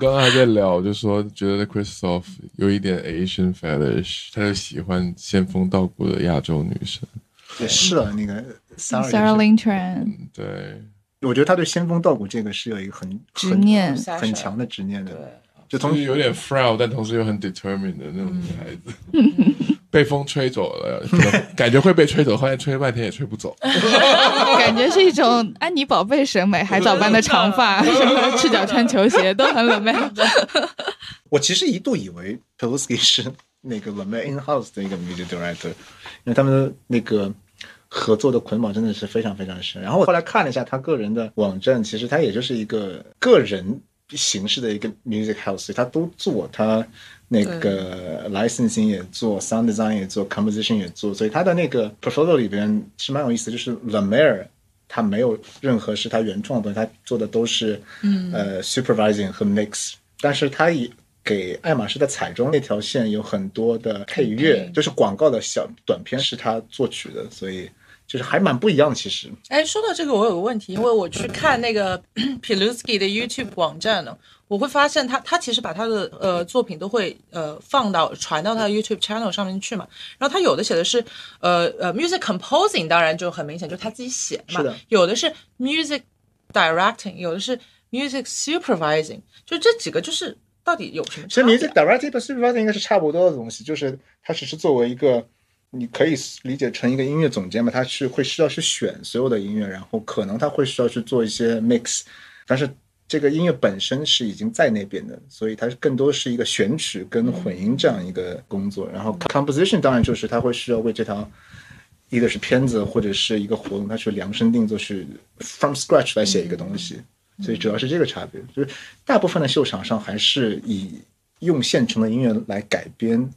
刚刚刚还在聊，就说觉得 Christoph 有一点 Asian fetish，他就喜欢仙风道骨的亚洲女生。也是啊，那个 Sarah 也 Sarah 是 Lynn Tran，嗯，对，我觉得他对仙风道骨这个是有一个很执念。很很强的执念的。对，就同时有点 frail，但同时又很 determined 的那种女孩子。被风吹走了，感觉会被吹走，后来吹了半天也吹不走。感觉是一种安妮宝贝审美，海藻般的长发，什么赤脚穿球鞋都很冷门。我其实一度以为 Peluski 是那个 m e in house 的一个 music director，因为他们的那个合作的捆绑真的是非常非常深。然后我后来看了一下他个人的网站，其实他也就是一个个人形式的一个 music house，他都做，他那个 licensing 也做，sound design 也做，composition 也做，所以他的那个 portfolio 里边是蛮有意思的，就是 l a m e r 他没有任何是他原创的，他做的都是嗯。呃 supervising 和 mix，但是他也给爱马仕的彩妆那条线有很多的配乐，嗯就是广告的小短片是他作曲的，所以就是还蛮不一样的。其实，哎，说到这个，我有个问题，因为我去看那个 Piluski 的 YouTube 网站呢，我会发现他他其实把他的呃作品都会呃放到传到他的 YouTube channel 上面去嘛。然后他有的写的是呃呃 music composing，当然就很明显就是他自己写嘛是的。有的是 music directing，有的是 music supervising，就这几个就是到底有什么其实？music directing 和 supervising 应该是差不多的东西，就是它只是作为一个。你可以理解成一个音乐总监嘛，他是会需要去选所有的音乐，然后可能他会需要去做一些 mix，但是这个音乐本身是已经在那边的，所以它更多是一个选曲跟混音这样一个工作。然后 composition 当然就是他会需要为这条一个是片子或者是一个活动，他去量身定做，去 from scratch 来写一个东西，所以主要是这个差别。就是大部分的秀场上还是以用现成的音乐来改编，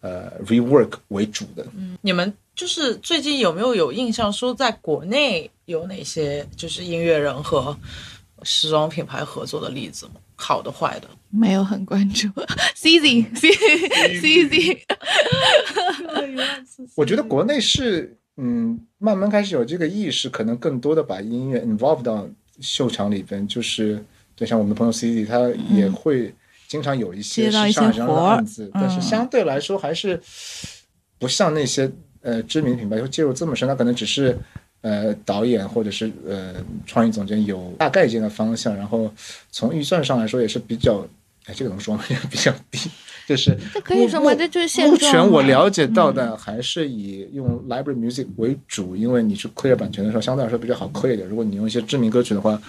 呃，rework 为主的。嗯你们就是最近有没有有印象说，在国内有哪些就是音乐人和时装品牌合作的例子吗？好的、坏的？没有很关注 C Z C C Z，我觉得国内是嗯，慢慢开始有这个意识，可能更多的把音乐 involve 到秀场里边，就是就像我们的朋友 C Z，他也会经常有一些接到一的案子，但是嗯相对来说还是不像那些呃知名品牌会介入这么深，那可能只是。呃，导演或者是呃创意总监有大概这个方向，然后从预算上来说也是比较，哎，这个能说吗？也比较低，就是 这可以说吗目这就是现目状前我了解到嗯的还是以用 library music 为主，因为你去 clear 版权的时候相对来说比较好 clear 一点。如果你用一些知名歌曲的话，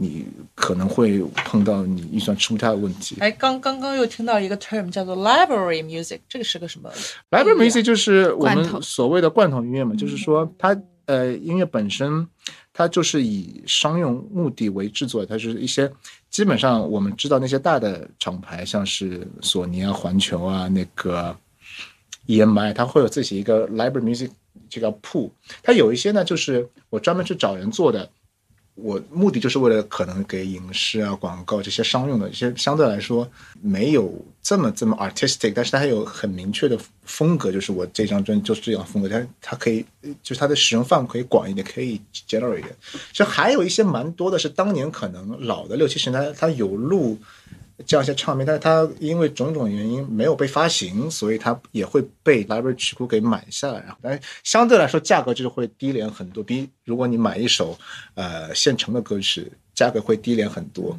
你可能会碰到你预算吃不下的问题。哎，刚刚刚又听到一个 term 叫做 library music，这个是个什么？library music 就是我们所谓的罐头音乐嘛，就是说它呃音乐本身它就是以商用目的为制作，它是一些基本上我们知道那些大的厂牌，像是索尼啊、环球啊、那个 EMI，它会有自己一个 library music 这个铺，它有一些呢就是我专门去找人做的。我目的就是为了可能给影视啊、广告这些商用的一些相对来说没有这么这么 artistic，但是它有很明确的风格，就是我这张专辑就是这样风格，它它可以就是它的使用范围可以广一点，可以 general 一点。就还有一些蛮多的是当年可能老的六七十年代它有录这样一些唱片，但是它因为种种原因没有被发行，所以它也会被 library 曲库给买下来。然后，但是相对来说价格就是会低廉很多，比如果你买一首呃现成的歌曲，价格会低廉很多。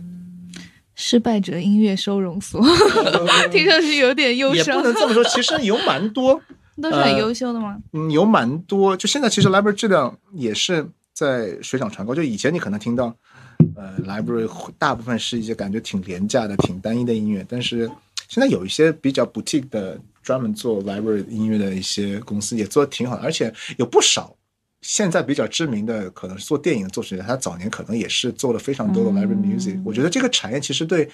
失败者音乐收容所，听上去有点忧伤也伤不。能这么说，其实有蛮多，都是很优秀的吗？嗯，有蛮多。就现在其实 library 质量也是在水涨船高。就以前你可能听到，呃，library 大部分是一些感觉挺廉价的、挺单一的音乐，但是现在有一些比较 boutique 的专门做 library 音乐的一些公司也做的挺好的，而且有不少。现在比较知名的可能是做电影的作曲家，他早年可能也是做了非常多的 library music、我觉得这个产业其实对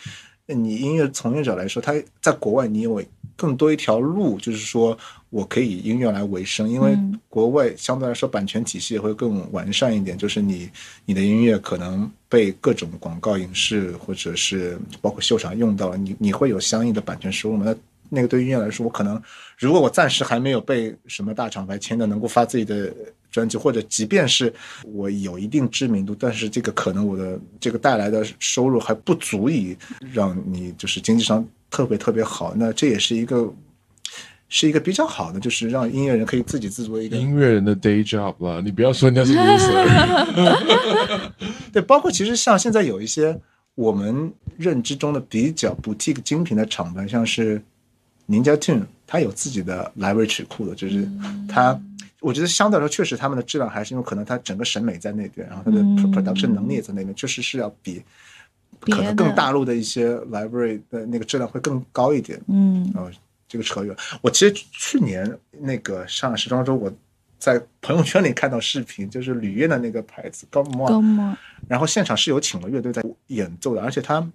你音乐从业者来说，他在国外你有更多一条路，就是说我可以以音乐来为生，因为嗯。国外相对来说版权体系也会更完善一点，就是你你的音乐可能被各种广告、影视或者是包括秀场用到了，你你会有相应的版权收入吗？那那个对音乐来说，我可能如果我暂时还没有被什么大厂牌签的，能够发自己的专辑，或者即便是我有一定知名度，但是这个可能我的这个带来的收入还不足以让你就是经济上特别特别好，那这也是一个是一个比较好的，就是让音乐人可以自给自足的一个音乐人的 day job 了，你不要说人家是 loser。对，包括其实像现在有一些我们认知中的比较 boutique 精品的厂牌，像是 Ninja Tune，它有自己的 library 曲库的，就是它，我觉得相对来说确实他们的质量还是因为可能他整个审美在那边，然后他的嗯 production 能力也在那边，确实是要比可能更大陆的一些 library 的那个质量会更高一点。嗯然后这个扯远，我其实去年那个上海时装周，我在朋友圈里看到视频，就是吕燕的那个牌子高莫高莫然后现场是有请了乐队在演奏的，而且他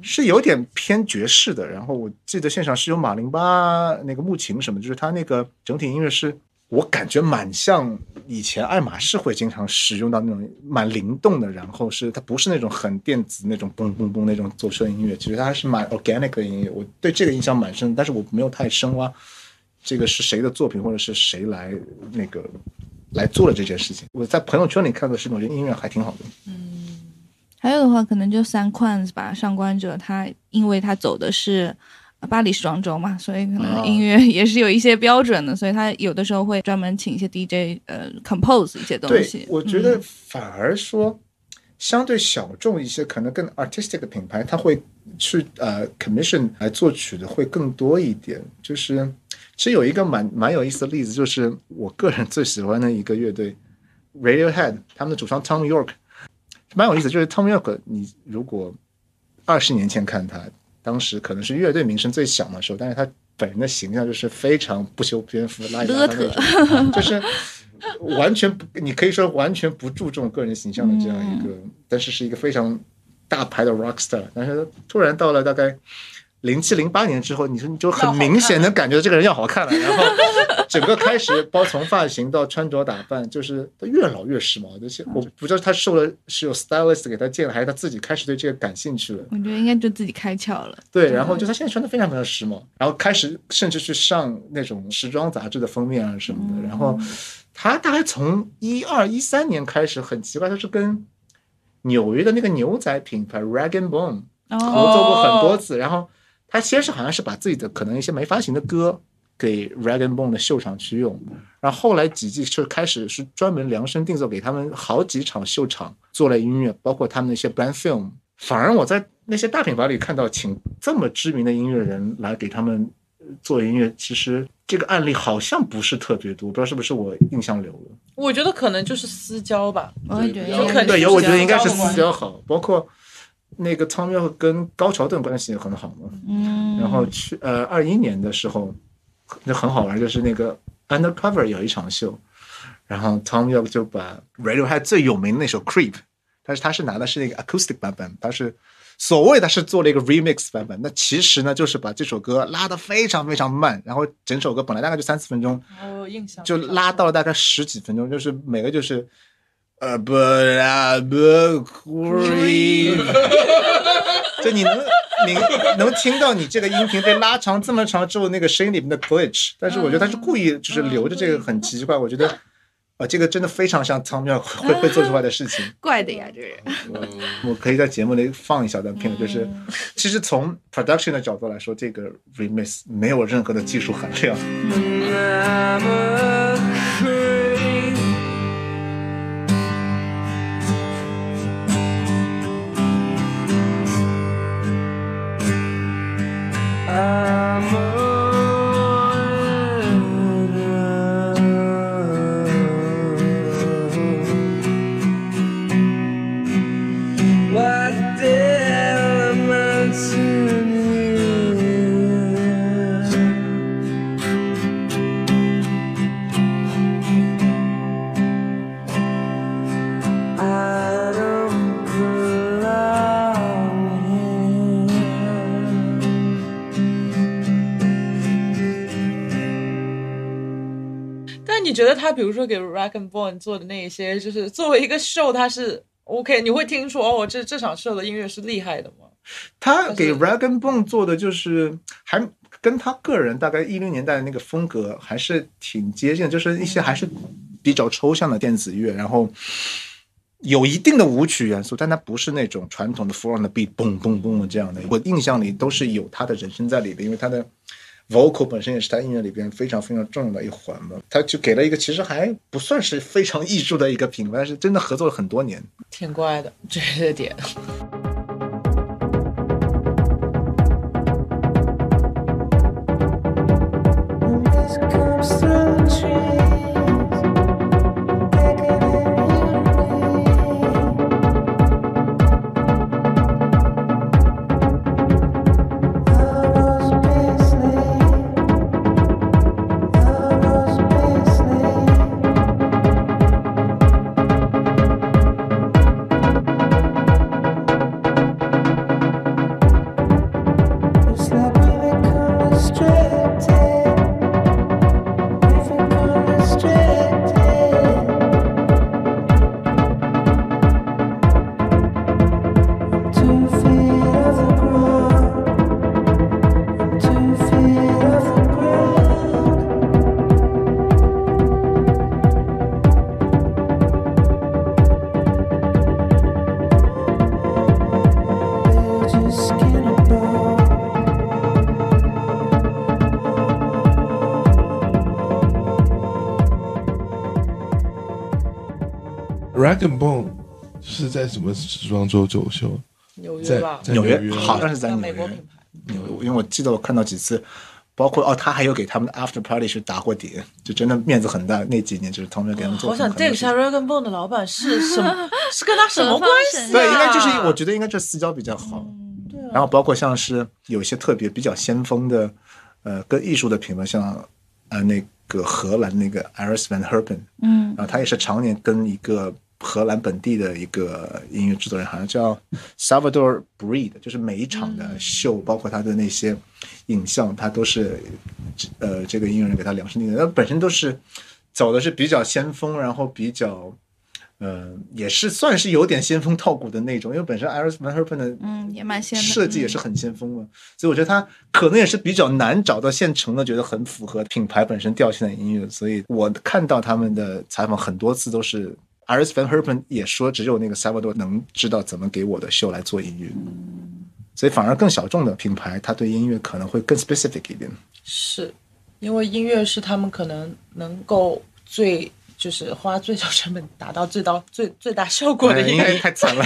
是有点偏爵士的。然后我记得现场是有马林巴那个木琴什么，就是他那个整体音乐是我感觉蛮像以前爱马仕会经常使用到那种蛮灵动的，然后是它不是那种很电子那种嘣嘣嘣那种走车音乐，其实它还是蛮 organic 的音乐。我对这个印象蛮深，但是我没有太深挖这个是谁的作品，或者是谁来那个来做了这件事情。我在朋友圈里看到视频，我觉得音乐还挺好的。嗯还有的话，可能就三块吧。上官者他因为他走的是巴黎时装周嘛，所以可啊能音乐 也是有一些标准的，所以他有的时候会专门请一些 DJ 呃 compose 一些东西对。，我觉得嗯反而说，相对小众一些，可能更 artistic 的品牌，他会去呃 commission 来作曲的会更多一点。就是其实有一个蛮蛮有意思的例子，就是我个人最喜欢的一个乐队 Radiohead，他们的主唱 Tom York，蛮有意思。就是 Tom York，你如果二十年前看他，当时可能是乐队名声最响的时候，但是他本人的形象就是非常不修边幅、邋遢 就是完全不，你可以说完全不注重个人形象的这样一个，但是是一个非常大牌的 rock star。但是突然到了大概零七零八年之后，你说你就很明显能感觉这个人要好看了，然后整个开始包从发型到穿着打扮，就是他越老越时髦。就是我不知道他受了是有 stylist 给他建的，还是他自己开始对这个感兴趣了。我觉得应该就自己开窍了。对，然后就他现在穿的非常非常时髦，然后开始甚至去上那种时装杂志的封面啊什么的。然后他大概从一二一三年开始，很奇怪，他是跟纽约的那个牛仔品牌 Rag and Bone 合哦，作过很多次。然后他先是好像是把自己的可能一些没发行的歌给 Rag and Bone 的秀场去用，然后后来几季就开始是专门量身定做给他们好几场秀场做了音乐，包括他们那些 brand film。反而我在那些大品牌里看到请这么知名的音乐人来给他们呃做音乐，其实这个案例好像不是特别多，不知道是不是我印象流了。我觉得可能就是私交吧。我也觉得对应该是有可能对，有我觉得应该是私交好，包括那个汤喵跟高桥盾关系也很好嘛。嗯，然后去呃二一年的时候，那很好玩，就是那个 Undercover 有一场秀，然后 Tom York 就把 Radiohead 最有名的那首 Creep，但是他是拿的是那个 acoustic 版本，他是所谓他是做了一个 remix 版本，那其实呢就是把这首歌拉得非常非常慢，然后整首歌本来大概就三四分钟，我有印象就拉到了大概十几分钟，就是每个就是。呃不啦不 creep，就你能你 能听到你这个音频被拉长这么长之后，那个声音里面的 glitch，但是我觉得他是故意就是留着这个很奇怪，我觉得啊这个真的非常像汤妙会会做出来的事情。怪的呀，这个人。嗯我可以在节目里放一小段片段，就是其实从 production 的角度来说，这个 remix 没有任何的技术含量。觉得他比如说给 Rag and Bone 做的那一些，就是作为一个秀，他是 OK？你会听说哦，这这场秀的音乐是厉害的吗？他给 Rag and Bone 做的就是还跟他个人大概一零年代的那个风格还是挺接近，就是一些还是比较抽象的电子乐，然后有一定的舞曲元素，但它不是那种传统的 four on the beat 嘣嘣嘣的这样的。我印象里都是有他的人声在里边，因为他的 vocal 本身也是他音乐里边非常非常重要的一环嘛。他就给了一个其实还不算是非常艺术的一个品牌，但是真的合作了很多年。挺怪的，这个点。This comes Rag and Bone 是在什么时装周走秀？在纽约吧，纽约约好像是在在纽约美国品。牌。纽约，因为我记得我看到几次，包括哦，他还有给他们的 after party 去打过碟，就真的面子很大。那几年就是同学给他们做好很多事情。想 dig 一下 Rag and Bone 的老板是什么？是跟他什么关系、啊？对，应该就是我觉得应该这私交比较好。对啊然后包括像是有一些特别比较先锋的，呃，跟艺术的品牌，像呃那个荷兰那个 Iris van Herpen，嗯然后他也是常年跟一个荷兰本地的一个音乐制作人，好像叫 Salvador Breed，就是每一场的秀，包括他的那些影像，他都是呃这个音乐人给他量身定的。他本身都是走的是比较先锋，然后比较。呃，也是算是有点先锋套骨的那种，因为本身 Iris van Herpen 的嗯，也蛮仙的。设计也是很先锋嘛，所以我觉得他可能也是比较难找到现成的，觉得很符合品牌本身调性的音乐。所以我看到他们的采访很多次都是 Iris van Herpen 也说，只有那个 Salvador 能知道怎么给我的秀来做音乐，所以反而更小众的品牌，他对音乐可能会更 specific 一点。是因为音乐是他们可能能够最就是花最小成本达到最到最最大效果的音乐。太惨了。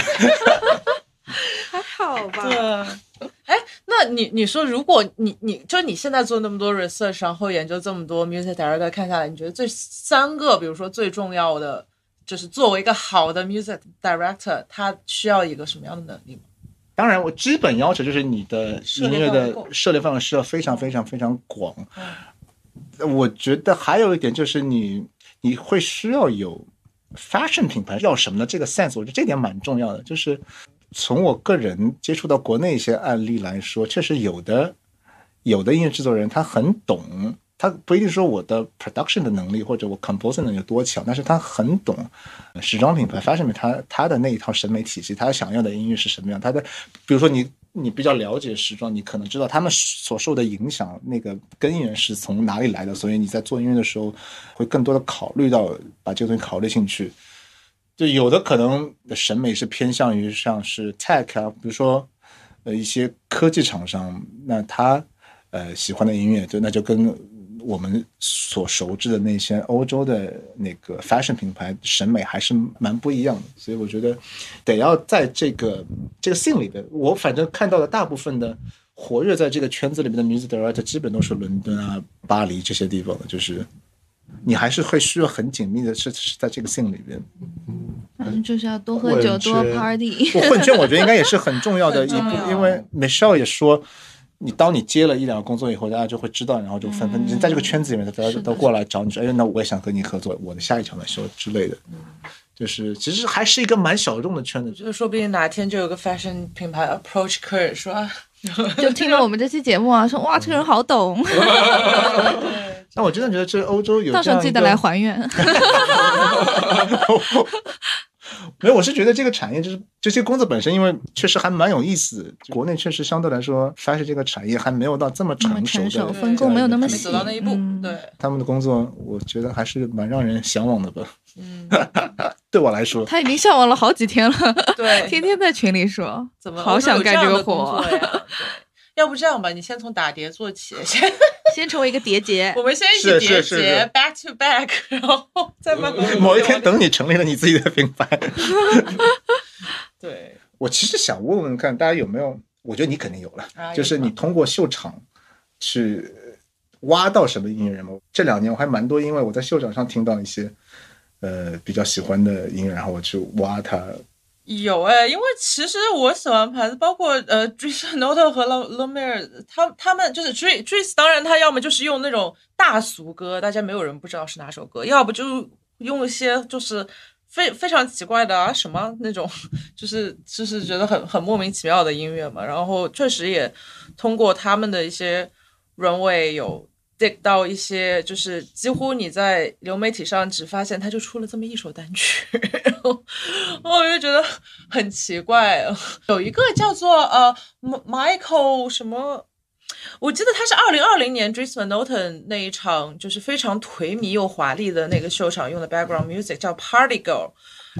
还好吧对，哎，那你你说，如果你你就你现在做那么多 research，然后研究这么多 music director，看下来，你觉得这三个，比如说最重要的，就是作为一个好的 music director，他需要一个什么样的能力吗？当然，我基本要求就是你的音乐的涉猎范围是要非常非常非常广。我觉得还有一点就是你你会需要有 fashion 品牌要什么呢这个 sense，我觉得这点蛮重要的。就是从我个人接触到国内一些案例来说，确实有的有的音乐制作人他很懂，他不一定说我的 production 的能力或者我 composing 能力有多强，但是他很懂时装品牌 fashion 品牌他他的那一套审美体系，他想要的音乐是什么样，他的比如说你。你比较了解时装，你可能知道他们所受的影响，那个根源是从哪里来的，所以你在做音乐的时候，会更多的考虑到把这个东西考虑进去。就有的可能的审美是偏向于像是 tech 啊，比如说呃一些科技厂商，那他呃喜欢的音乐，就那就跟我们所熟知的那些欧洲的那个 fashion 品牌审美还是蛮不一样的，所以我觉得得要在这个这个 scene 里边，我反正看到的大部分的活跃在这个圈子里面的 music director 基本都是伦敦啊、巴黎这些地方的，就是你还是会需要很紧密的是是在这个 scene 里边。反正就是要多喝酒，多 party。混圈，我觉得应该也是很重要的一 步，因为 Michelle 也说，你当你接了一两个工作以后，大家就会知道，然后就纷纷在这个圈子里面，大家都过来找你说，哎，那我也想和你合作，我的下一场的秀之类的。就是其实还是一个蛮小众的圈子，就是说不定哪天就有个 fashion 品牌 approach Kurt 说，啊 就听了我们这期节目啊，说哇，这个人好懂，但我真的觉得这欧洲有到时候记得来还原。没有，我是觉得这个产业就是这些工作本身，因为确实还蛮有意思。国内确实相对来说，fashion 这个产业还没有到这么成熟的成熟，分工没有那么细走。到那一步，嗯对，他们的工作，我觉得还是蛮让人向往的吧。嗯，对我来说，他已经向往了好几天了，对，天天在群里说，怎么好想干这个活要不这样吧，你先从打碟做起，先 先成为一个碟 姐我。们先一起是叠是是结 back to back，然后再慢慢某一天等你成立了你自己的品牌，对，我其实想问问看，大家有没有？我觉得你肯定有了，啊就是你通过秀场去挖到什么音乐人吗？这两年我还蛮多，因为我在秀场上听到一些呃比较喜欢的音乐，然后我去挖它。有哎，因为其实我喜欢牌子，包括呃 Dries Note 和 Lo l o m e r 他他们就是 Dries Dries，当然他要么就是用那种大俗歌，大家没有人不知道是哪首歌，要不就用一些就是非非常奇怪的啊什么那种，就是就是觉得很很莫名其妙的音乐嘛。然后确实也通过他们的一些 runway 有 dig 到一些，就是几乎你在流媒体上只发现他就出了这么一首单曲，然后我就觉得很奇怪。有一个叫做呃 Michael 什么。我记得他是二零二零年 Dries Van Noten 那一场，就是非常颓靡又华丽的那个秀场用的 background music 叫 Party Girl，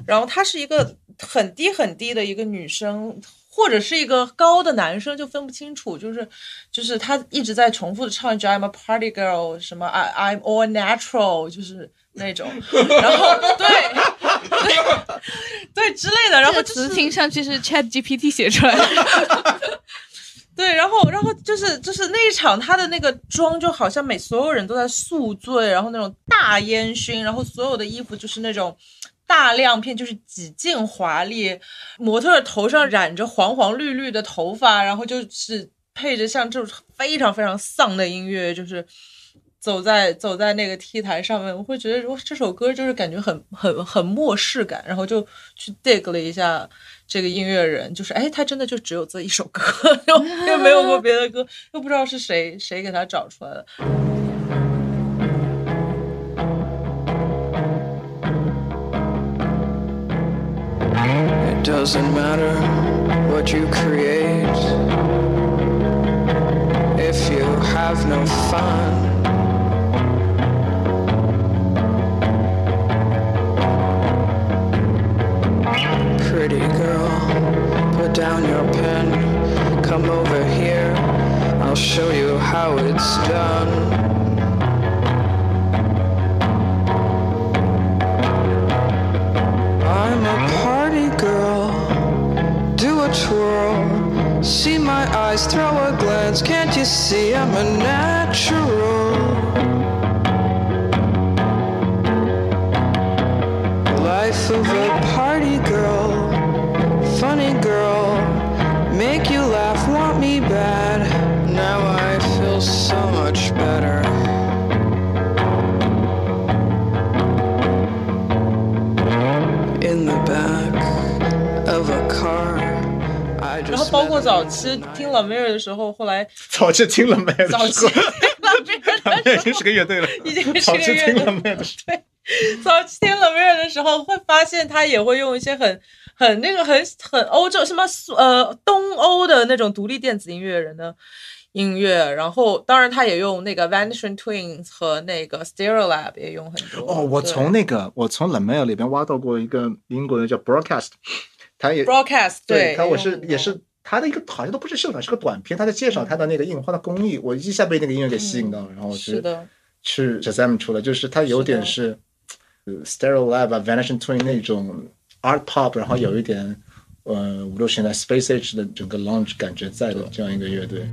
然后她是一个很低很低的一个女生，或者是一个高的男生，就分不清楚。就是就是他一直在重复的唱一句 I'm a party girl，什么 I I'm all natural，就是那种，然后对对对之类的，然后就是词听上去是 Chat GPT 写出来的。对，然后然后就是就是那一场他的那个妆就好像每所有人都在宿醉，然后那种大烟熏，然后所有的衣服就是那种大亮片，就是几近华丽，模特头上染着黄黄绿绿的头发，然后就是配着像这种非常非常丧的音乐，就是走在走在那个 T 台上面，我会觉得如果这首歌就是感觉很 很很漠视感，然后就去 dig 了一下这个音乐人，就是哎，他真的就只有这一首歌，又又没有过别的歌，又不知道是谁谁给他找出来的。Doesn't matter what you create if you have no fun. Pretty girl, put down your pen. Come over here, I'll show you how it's done. My eyes, throw a glance. Can't you see I'm a natural? Life of a party girl. Funny girl. Make you laugh, want me bad. Now I feel so much 包括早期.听 La Mer 的时候，后来早期听了没有？早期听 La Mer 他们已经是个乐队了，已经是个乐队了？对，早期听 La Mer 的时候，会发现他也会用一些很很那个很很欧洲什么苏呃东欧的那种独立电子音乐人的音乐，然后当然他也用那个 Vanishing Twins 和那个 Stereolab 也用很多。哦，我从那个我从 La Mer 里边挖到过一个英国的叫 Broadcast，他也 Broadcast 对他我是也是他的一个好像都不是秀场，是个短片，他在介绍他的那个印花的工艺，我一下被那个音乐给吸引到了，然后我就是的，去 Shazam 出了，就是他有点是呃 Stereo Lab 啊 Vanishing Twin 那种 art pop，然后有一点呃五六十年代 Space Age 的整个 lounge 感觉在的这样一个乐队。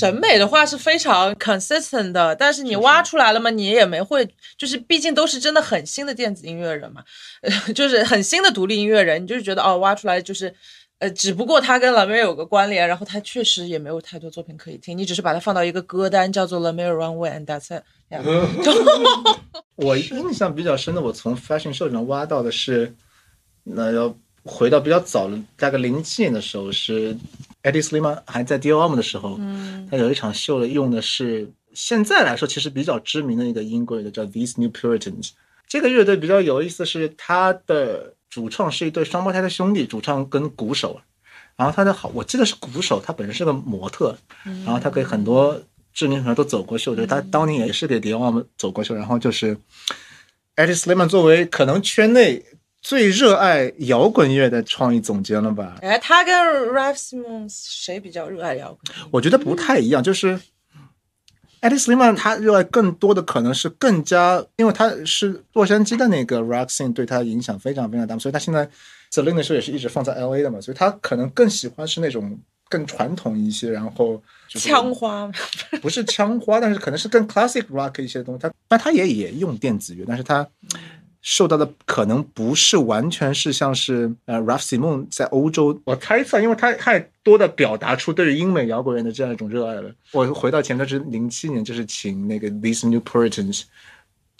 审美的话是非常 consistent 的，但是你挖出来了嘛，你也没会，就是毕竟都是真的很新的电子音乐人嘛，呃，就是很新的独立音乐人，你就是觉得哦，挖出来就是，呃，只不过他跟 La Mer 有个关联，然后他确实也没有太多作品可以听，你只是把它放到一个歌单叫做 La Mer Runway and That's it，yeah 我印象比较深的，我从 Fashion Show 上挖到的是，那要回到比较早的，大概零七年的时候，是 Eddie Sliman 还在 Dior Homme 的时候，嗯他有一场秀的用的是现在来说其实比较知名的一个英国的叫 These New Puritans。这个乐队比较有意思是，他的主创是一对双胞胎的兄弟，主唱跟鼓手。然后他的好，我记得是鼓手，他本身是个模特，然后他给很多知名品牌都走过秀，就是他当年也是给 DOM 走过秀。然后就是 Eddie Sliman 作为可能圈内最热爱摇滚乐的创意总监了吧？哎，他跟 Ralph Simons 谁比较热爱摇滚？我觉得不太一样，就是 Eddie Sliman 他热爱更多的可能是更加，因为他是洛杉矶的那个 rock scene 对他影响非常非常大，所以他现在 Celine 的时候也是一直放在 L A 的嘛，所以他可能更喜欢是那种更传统一些，然后枪花，不是枪花，但是可能是更 classic rock 一些东西。他但他也也用电子乐，但是他受到的可能不是完全是像是呃 Ralph Simon 在欧洲，我猜测，因为他太多的表达出对于英美摇滚乐的这样一种热爱了。我回到前段是零七年，就是请那个 These New Puritans。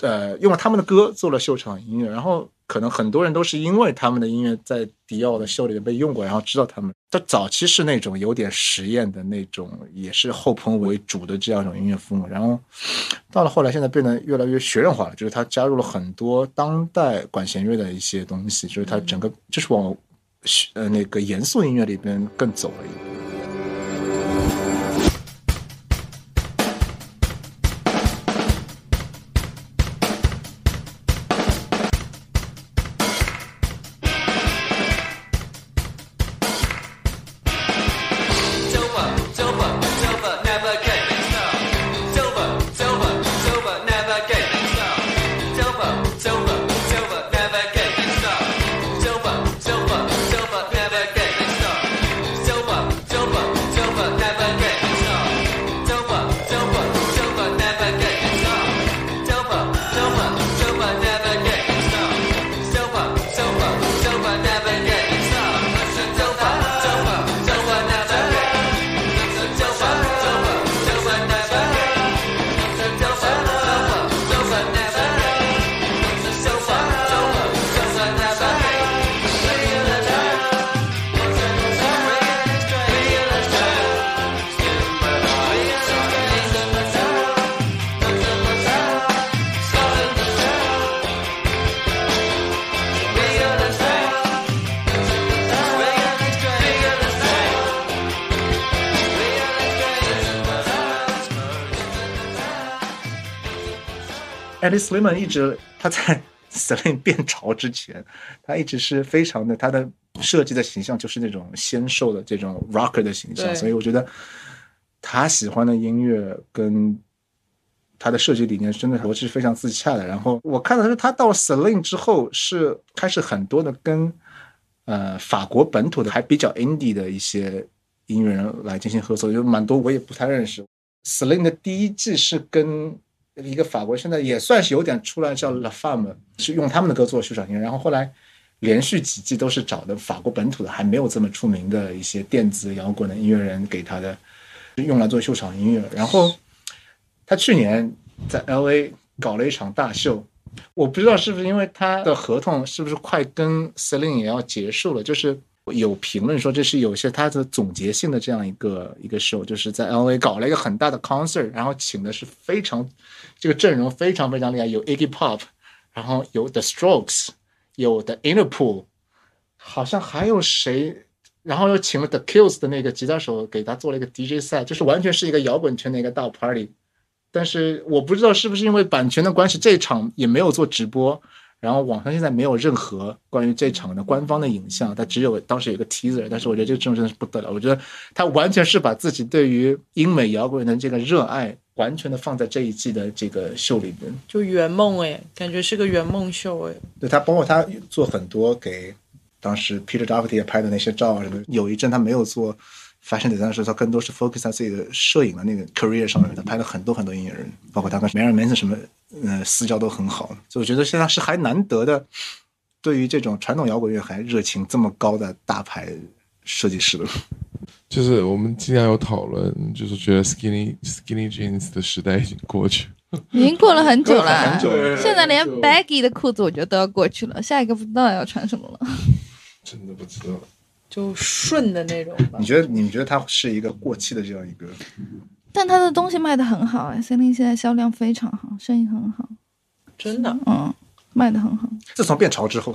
呃用了他们的歌做了秀场音乐，然后可能很多人都是因为他们的音乐在迪奥的秀里面被用过，然后知道他们。他早期是那种有点实验的那种，也是后朋为主的这样一种音乐风格，然后到了后来现在变得越来越学院化了，就是他加入了很多当代管弦乐的一些东西，就是他整个就是往呃那个严肃音乐里边更走了一步。Sliman 一直他在 Celine 变潮之前，他一直是非常的他的设计的形象就是那种纤瘦的这种 rocker 的形象，所以我觉得他喜欢的音乐跟他的设计理念真的是非常自洽的。然后我看到是他到 Celine 之后是开始很多的跟呃法国本土的还比较 indie 的一些音乐人来进行合作，有蛮多我也不太认识。Celine 的第一季是跟一个法国，现在也算是有点出来，叫 La Femme，是用他们的歌做秀场音乐。然后后来连续几季都是找的法国本土的，还没有这么出名的一些电子摇滚的音乐人给他的，用来做秀场音乐。然后他去年在 LA 搞了一场大秀，我不知道是不是因为他的合同是不是快跟 Celine 也要结束了，就是有评论说这是有些他的总结性的这样一个一个 show，就是在 LA 搞了一个很大的 concert，然后请的是非常这个阵容非常非常厉害，有 Iggy Pop，然后有 The Strokes，有 The Interpol，好像还有谁。然后又请了 The Kills 的那个吉他手给他做了一个 DJ set，就是完全是一个摇滚圈的一个大 party。但是我不知道是不是因为版权的关系，这场也没有做直播，然后网上现在没有任何关于这场的官方的影像，它只有当时有一个 teaser。但是我觉得这个阵容真的是不得了，我觉得他完全是把自己对于英美摇滚的这个热爱，完全的放在这一季的这个秀里边。就圆梦哎，感觉是个圆梦秀哎。对他，包括他做很多给当时 Peter Doherty 拍的那些照啊什么。有一阵他没有做 fashion design 的时候，他更多是 focus 在自己的摄影的那个 career 上面。他拍了很多很多音乐人，包括他跟 Marilyn Manson 什么，呃，私交都很好。所以我觉得现在是还难得的，对于这种传统摇滚乐还热情这么高的大牌设计师了。就是我们经常有讨论，就是觉得 skinny skinny jeans 的时代已经过去了。已经过了很久了，很久了现在连 baggy 的裤子我觉得都要过去了，下一个不知道要穿什么了。真的不知道，就顺的那种吧你。觉得你们觉得它是一个过气的这样一个？但他的东西卖的很好哎，Celine 现在销量非常好，生意很好，真的，嗯，卖的很好。自从变潮之后，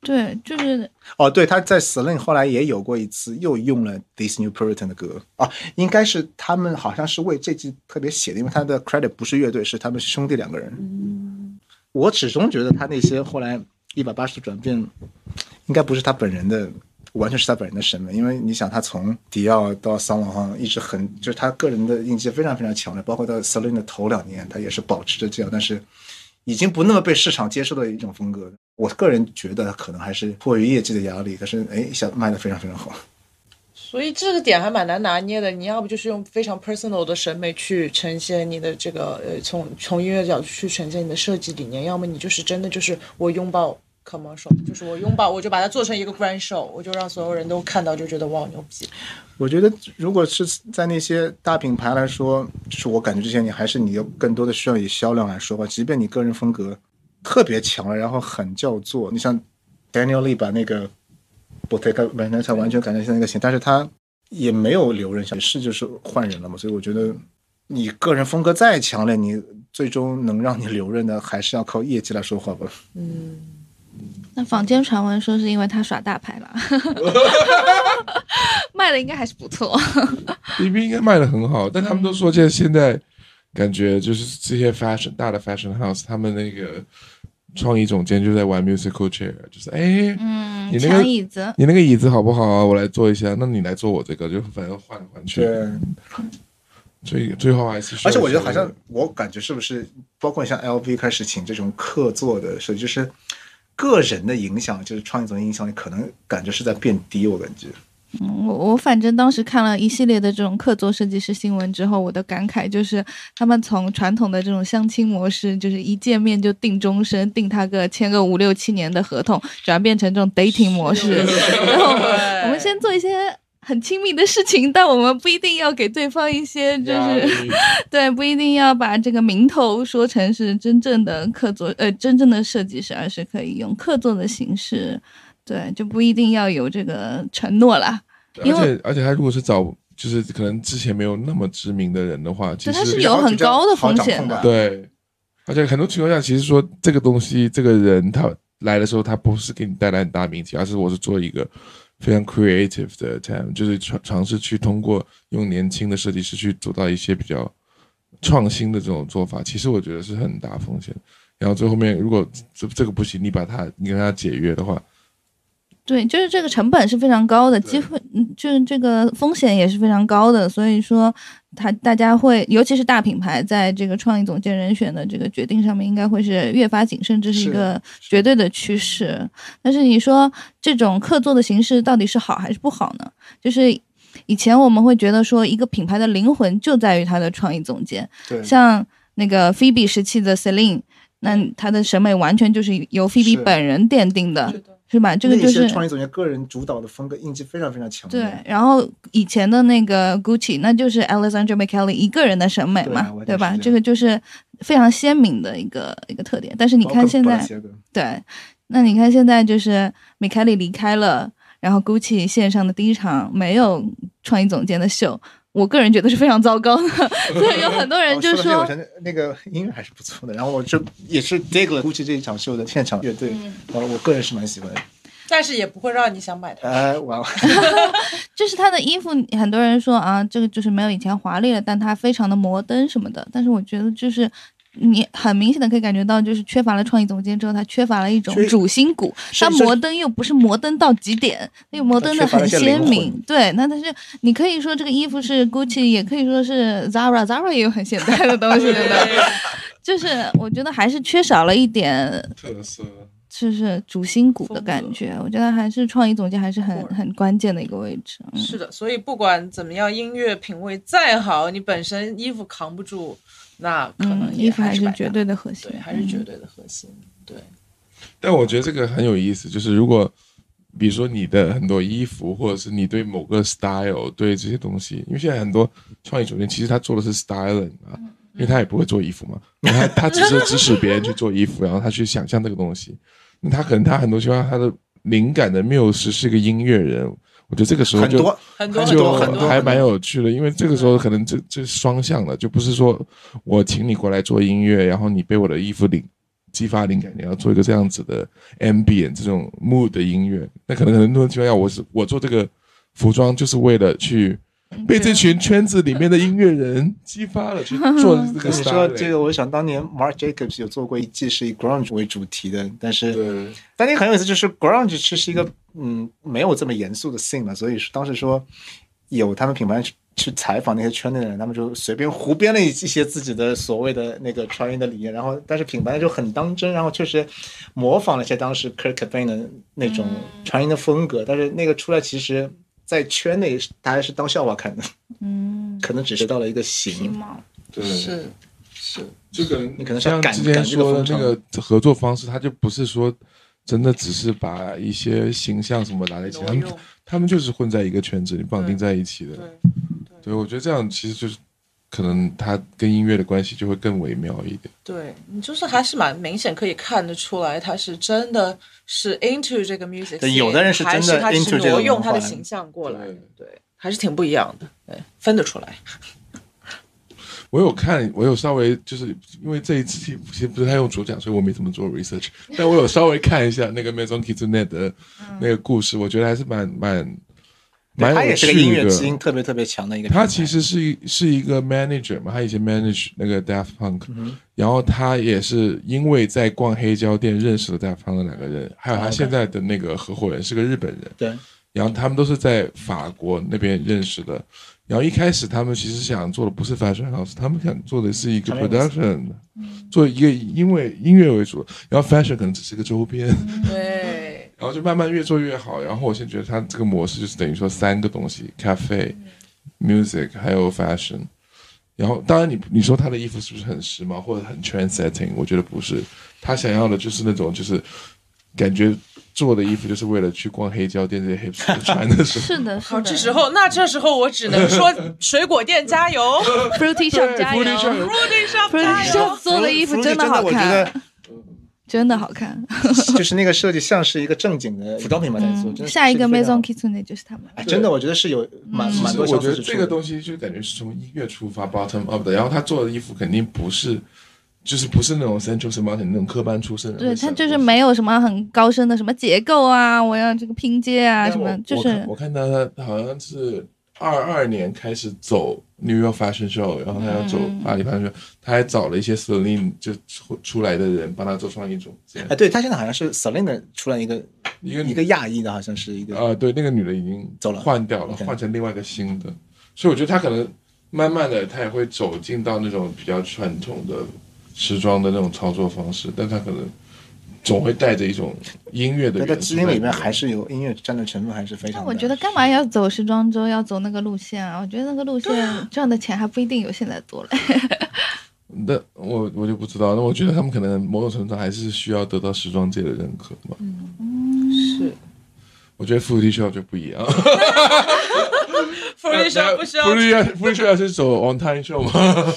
对，就是哦，对，他在 Celine 后来也有过一次，又用了 This New Puritan 的歌。啊，应该是他们好像是为这季特别写的，因为他的 credit 不是乐队，是他们是兄弟两个人。我始终觉得他那些后来一百八十度转变，应该不是他本人的，完全是他本人的审美，因为你想他从迪奥到桑朗哈一直很，就是他个人的印记非常非常强的，包括到 Celine 的头两年，他也是保持着这样，但是已经不那么被市场接受的一种风格。我个人觉得可能还是迫于业绩的压力，但是哎，一下卖的非常非常好。所以这个点还蛮难拿捏的。你要不就是用非常 personal 的审美去呈现你的这个呃，从从音乐角度去呈现你的设计理念，要么你就是真的就是我拥抱 commercial，就是我拥抱，我就把它做成一个 grand show，我就让所有人都看到，就觉得哇牛逼。我觉得，如果是在那些大品牌来说，就是我感觉这些你还是你要更多的需要以销量来说吧。即便你个人风格特别强了，然后很叫做，你像 Daniel Lee 把那个 Bottega Veneta 完全改成现在那个型，但是他也没有留人下，也是就是换人了嘛。所以我觉得，你个人风格再强烈，你最终能让你留任的，还是要靠业绩来说话吧。那坊间传闻说是因为他耍大牌了，卖的应该还是不错。B B 应该卖的很好，但他们都说现在现在感觉就是这些 fashion 大的 fashion house，他们那个创意总监就在玩 musical chair，就是哎，嗯，你那个抢椅子，你那个椅子好不好啊？我来坐一下，那你来坐我这个，就反正换来换去。对，最最后还是而且我觉得好像我感觉是不是，包括像 LV 开始请这种客座的设计，就是个人的影响，就是创意总监影响力，可能感觉是在变低。我感觉，嗯，我我反正当时看了一系列的这种客座设计师新闻之后，我的感慨就是，他们从传统的这种相亲模式，就是一见面就定终身，定他个签个五六七年的合同，转变成这种 dating 模式。然后我们先做一些很亲密的事情，但我们不一定要给对方一些 就是 对，不一定要把这个名头说成是真正的客座，呃，真正的设计师，而是可以用客座的形式，对，就不一定要有这个承诺啦。而且而且他如果是找就是可能之前没有那么知名的人的话，其实他是有很高的风险的。对，而且很多情况下，其实说这个东西，这个人他来的时候，他不是给你带来很大名气，而是我是做一个非常 creative 的 time，就是尝尝试去通过用年轻的设计师去做到一些比较创新的这种做法。其实我觉得是很大风险。然后最后面，如果这这个不行，你把它你跟他解约的话，对，就是这个成本是非常高的，机会嗯就是这个风险也是非常高的，所以说他大家会，尤其是大品牌，在这个创意总监人选的这个决定上面，应该会是越发谨慎，这是一个绝对的趋势。但是你说这种客座的形式到底是好还是不好呢？就是以前我们会觉得说，一个品牌的灵魂就在于它的创意总监，对，像那个 Phoebe 时期的 Celine，那她的审美完全就是由 Phoebe 本人奠定的是，吧？这个就是创意总监个人主导的风格印记非常非常强烈。对，然后以前的那个 Gucci，那就是 Alexander McQueen 一个人的审美嘛，对啊对吧？这个就是非常鲜明的一个一个特点。但是你看现在，对，那你看现在就是米凯里离开了，然后 Gucci 线上的第一场没有创意总监的秀，我个人觉得是非常糟糕的。所以有很多人哦就说说那个音乐还是不错的。然后我就也是 dig 了 Gucci 这一场秀的现场乐队，嗯我我个人是蛮喜欢的。但是也不会让你想买它。哎，哇，就是他的衣服，很多人说啊，这个就是没有以前华丽了，但它非常的摩登什么的。但是我觉得就是。你很明显的可以感觉到，就是缺乏了创意总监之后，他缺乏了一种主心骨。他摩登又不是摩登到极点，那个摩登的很鲜明。对，那但是你可以说这个衣服是 Gucci，也可以说是 Zara，Zara 也有很现代的东西，对吧？就是我觉得还是缺少了一点特色。就是主心骨的感觉。我觉得还是创意总监还是很很关键的一个位置。嗯是的，所以不管怎么样，音乐品味再好，你本身衣服扛不住，那可能嗯，衣服还是绝对的核心对，，还是绝嗯对的核心。对，但我觉得这个很有意思，就是如果比如说你的很多衣服，或者是你对某个 style 对这些东西，因为现在很多创意总监其实他做的是 styling 啊，因为他也不会做衣服嘛，他他只是指使别人去做衣服，然后他去想象这个东西，那他可能他很多情况下他的灵感的缪斯是个音乐人，我觉得这个时候就很多很多很就还蛮有趣的，因为这个时候可能这这是双向的，就不是说我请你过来做音乐，然后你被我的衣服领激发灵感，你要做一个这样子的 ambient 这种 mood 的音乐，那可能很多情况下我是我做这个服装就是为了去被这群圈子里面的音乐人 激发了去做这个 你。说这个，我想当年 Mark Jacobs 有做过一季是以 grunge 为主题的，但是对但那个很有意思，就是 grunge 其实是一个嗯没有这么严肃的 thing 嘛，所以当时说有他们品牌去去采访那些圈内的人，他们就随便胡编了一一些自己的所谓的那个穿衣的理念，然后但是品牌就很当真，然后确实模仿了一些当时 Kurt Cobain 的那种穿衣的风格，但是那个出来其实。在圈内，大家是当笑话看的，嗯，可能只是到了一个形。毛，对。是是，就可能你可能是要像之前说的那个合作方式，他就不是说真的只是把一些形象什么拿在一起，他们他们就是混在一个圈子里绑定在一起的。对。对，我觉得这样其实就是可能它跟音乐的关系就会更微妙一点。对你就是还是蛮明显可以看得出来，他是真的是 into 这个 music，对有的人是真的还是他是这个挪用他的形象过来对，对，还是挺不一样的，对，分得出来。我有看，我有稍微就是因为这一次其实不是他用主讲，所以我没怎么做 research，但我有稍微看一下那个 Maison Kitsunet 的那个故事，我觉得还是蛮蛮蛮有他也是个音乐基因特别特别强的一个。他其实是一是一个 manager 嘛，他以前 manage 那个 Daft Punk，、然嗯后他也是因为在逛黑胶店认识了 Daft Punk 的两个人，还有哦他现在的那个合伙人是个日本人，对，然后他们都是在法国那边认识的。然后一开始他们其实想做的不是 fashion house，他们想做的是一个 production，做一个因为音乐为主，然后 fashion 可能只是个周边，对，然后就慢慢越做越好。然后我现在觉得他这个模式就是等于说三个东西：cafe、music 还有 fashion。然后当然你你说他的衣服是不是很时髦或者很 trend setting？我觉得不是，他想要的就是那种就是感觉做的衣服就是为了去逛黑胶店这些 hipster 穿的时候。是的，是好，这时候那这时候我只能说 水果店加油 Fruity Shop 加油 Fruity Shop，Fruity Shop，Fruity 加油。做的衣服真的好看得，真的好看。就是那个设计像是一个正经的服装品牌在做。真的嗯下一个 Maison Kitsune 就是他们。哎真的，我觉得是有蛮嗯蛮多我觉得相似之处。这个东西就感觉是从音乐出发，bottom up 的。然后他做的衣服肯定不是，就是不是那种 Central s m a r t 那种科班出身的。对，他就是没有什么很高深的什么结构啊，我要这个拼接啊什么就是我看到他好像是二二年开始走 New York Fashion Show，然后他要走嗯巴黎 Fashion Show，他还找了一些 Celine 就出出来的人帮他做创意总监。哎，对他现在好像是 Selina 出来一个一个一个亚裔的，好像是一个啊、对，那个女的已经走了换掉了，换成另外一个新的。所以我觉得他可能慢慢的，他也会走进到那种比较传统的时装的那种操作方式，但他可能总会带着一种音乐的他元素的基因里面还是有音乐占的成分，还是非常大。但我觉得干嘛要走时装周，要走那个路线啊？我觉得那个路线赚的钱还不一定有现在多了。那我我就不知道，那我觉得他们可能某种程度上还是需要得到时装界的认可嘛。是我觉得 Fruity Shop 就不一样 Fruity Shop 不需要 Fruity Fruity Shop 是走 On Time Show 吗？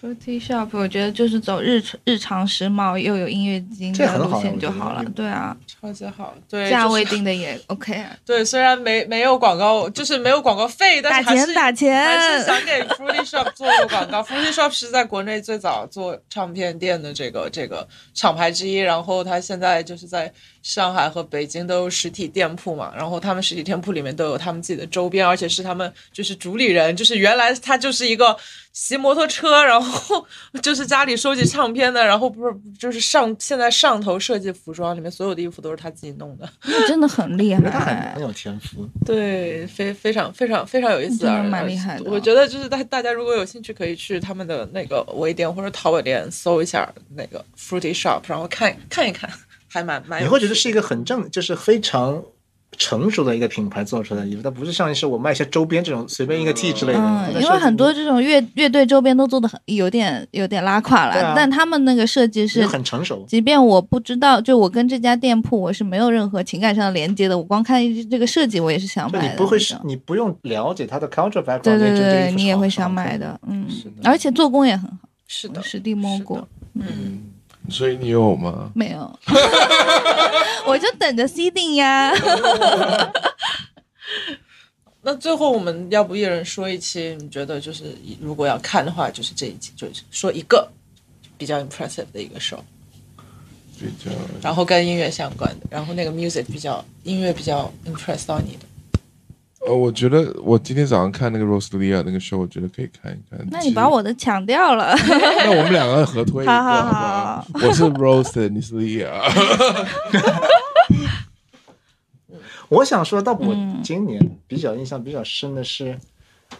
Fruity Shop 我觉得就是走日日常时髦又有音乐基因的路线就好了。对啊，超级好，对，价位定的也 OK 啊。对，虽然没没有广告，就是没有广告费，但是还是钱打钱还是想给 Fruity Shop 做个广告。Fruity Shop 是在国内最早做唱片店的这个这个厂牌之一，然后他现在就是在上海和北京都有实体店铺嘛，然后他们实体店铺里面都有他们自己的周边，而且是他们就是主理人，就是原来他就是一个骑摩托车，然后就是家里收集唱片的，然后不是就是上现在上头设计服装里面所有的衣服都是他自己弄的。真的很厉害很。有天赋。对，非非常非常非常有意思啊，蛮厉害的我觉得就是大大家如果有兴趣，可以去他们的那个微店或者淘宝店搜一下那个 Fruity Shop，然后看看一看，还蛮蛮。你会觉得是一个很正，就是非常成熟的一个品牌做出来的衣服，它不是像是我卖一些周边这种随便一个 T 之类的。嗯，因为很多这种乐乐队周边都做的很有点有点拉垮了，啊但他们那个设计是是很成熟。即便我不知道，就我跟这家店铺我是没有任何情感上的连接的，我光看这个设计，我也是想买的。你不会，是你不用了解它的 culture background，对对对，衣服是好你也会想买的，嗯是的，而且做工也很好，是的，实地摸过，嗯，所以你有吗？没有，我就等着 C 定呀。那最后我们要不一人说一期？你觉得就是如果要看的话，就是这一期，就是说一个比较 impressive 的一个 show，比较然后跟音乐相关的，然后那个 music 比较音乐比较 impress 到你的。呃，我觉得我今天早上看那个 Rosalia 那个 show，我觉得可以看一看。那你把我的抢掉了，那我们两个合推一个，好好好不好 我是 Rose，你是 Lia。我想说到我嗯今年比较印象比较深的是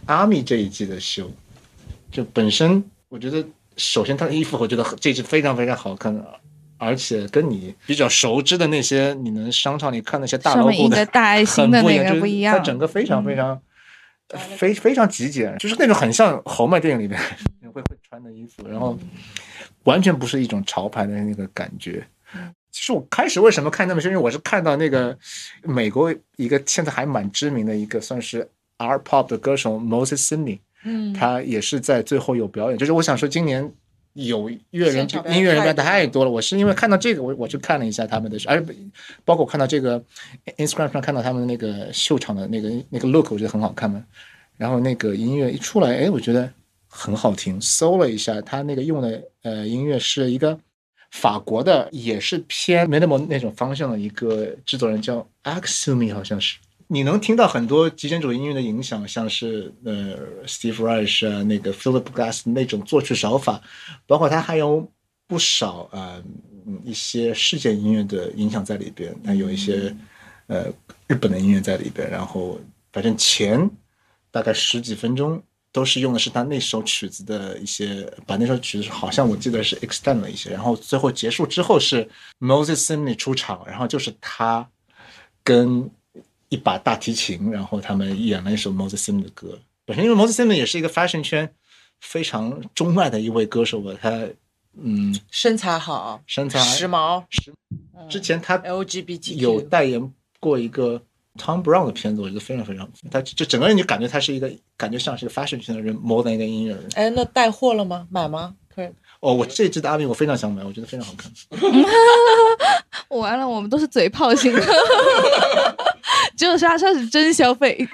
阿米这一季的秀，就本身我觉得首先他的衣服我觉得这一季非常非常好看，而且跟你比较熟知的那些你能商场里看那些大上 logo 的大爱心的那很不一样，就是个不一样嗯它。整个非常非常、非非常极简，就是那种很像豪迈电影里面 会会穿的衣服，然后完全不是一种潮牌的那个感觉。其实我开始为什么看那么深，因为我是看到那个美国一个现在还蛮知名的一个算是 R pop 的歌手 Moses Simney，嗯，他也是在最后有表演。就是我想说，今年有乐人音乐人表演太多了。我是因为看到这个，我我去看了一下他们的，而包括我看到这个 Instagram 上看到他们的那个秀场的那个那个 look，我觉得很好看嘛。然后那个音乐一出来，哎，我觉得很好听。搜了一下，他那个用的呃音乐是一个法国的，也是偏 minimal 那种方向的一个制作人，叫 Axumi，好像是。你能听到很多极简主义音乐的影响，像是呃 Steve Reich 啊，那个 Philip Glass 那种作曲手法，包括他还有不少呃一些世界音乐的影响在里边，那有一些呃日本的音乐在里边，然后反正前大概十几分钟都是用的是他那首曲子的一些，把那首曲子好像我记得是 extend 了一些，然后最后结束之后是 Moses Simney 出场，然后就是他跟一把大提琴，然后他们演了一首 Moses Simney 的歌。本身因为 Moses Simney 也是一个 fashion 圈非常钟爱的一位歌手吧，他嗯身材好，身材时髦时之前他，LGBT 有代言过一个 Tom Brown 的片子，我觉得非常非常，他就整个人就感觉他是一个感觉像是 fashion 圈的人，more than 一个音乐人。哎，那带货了吗？买吗？可以。哦，我这一支的阿明我非常想买，我觉得非常好看。完了，我们都是嘴炮型的，只有莎莎是真消费。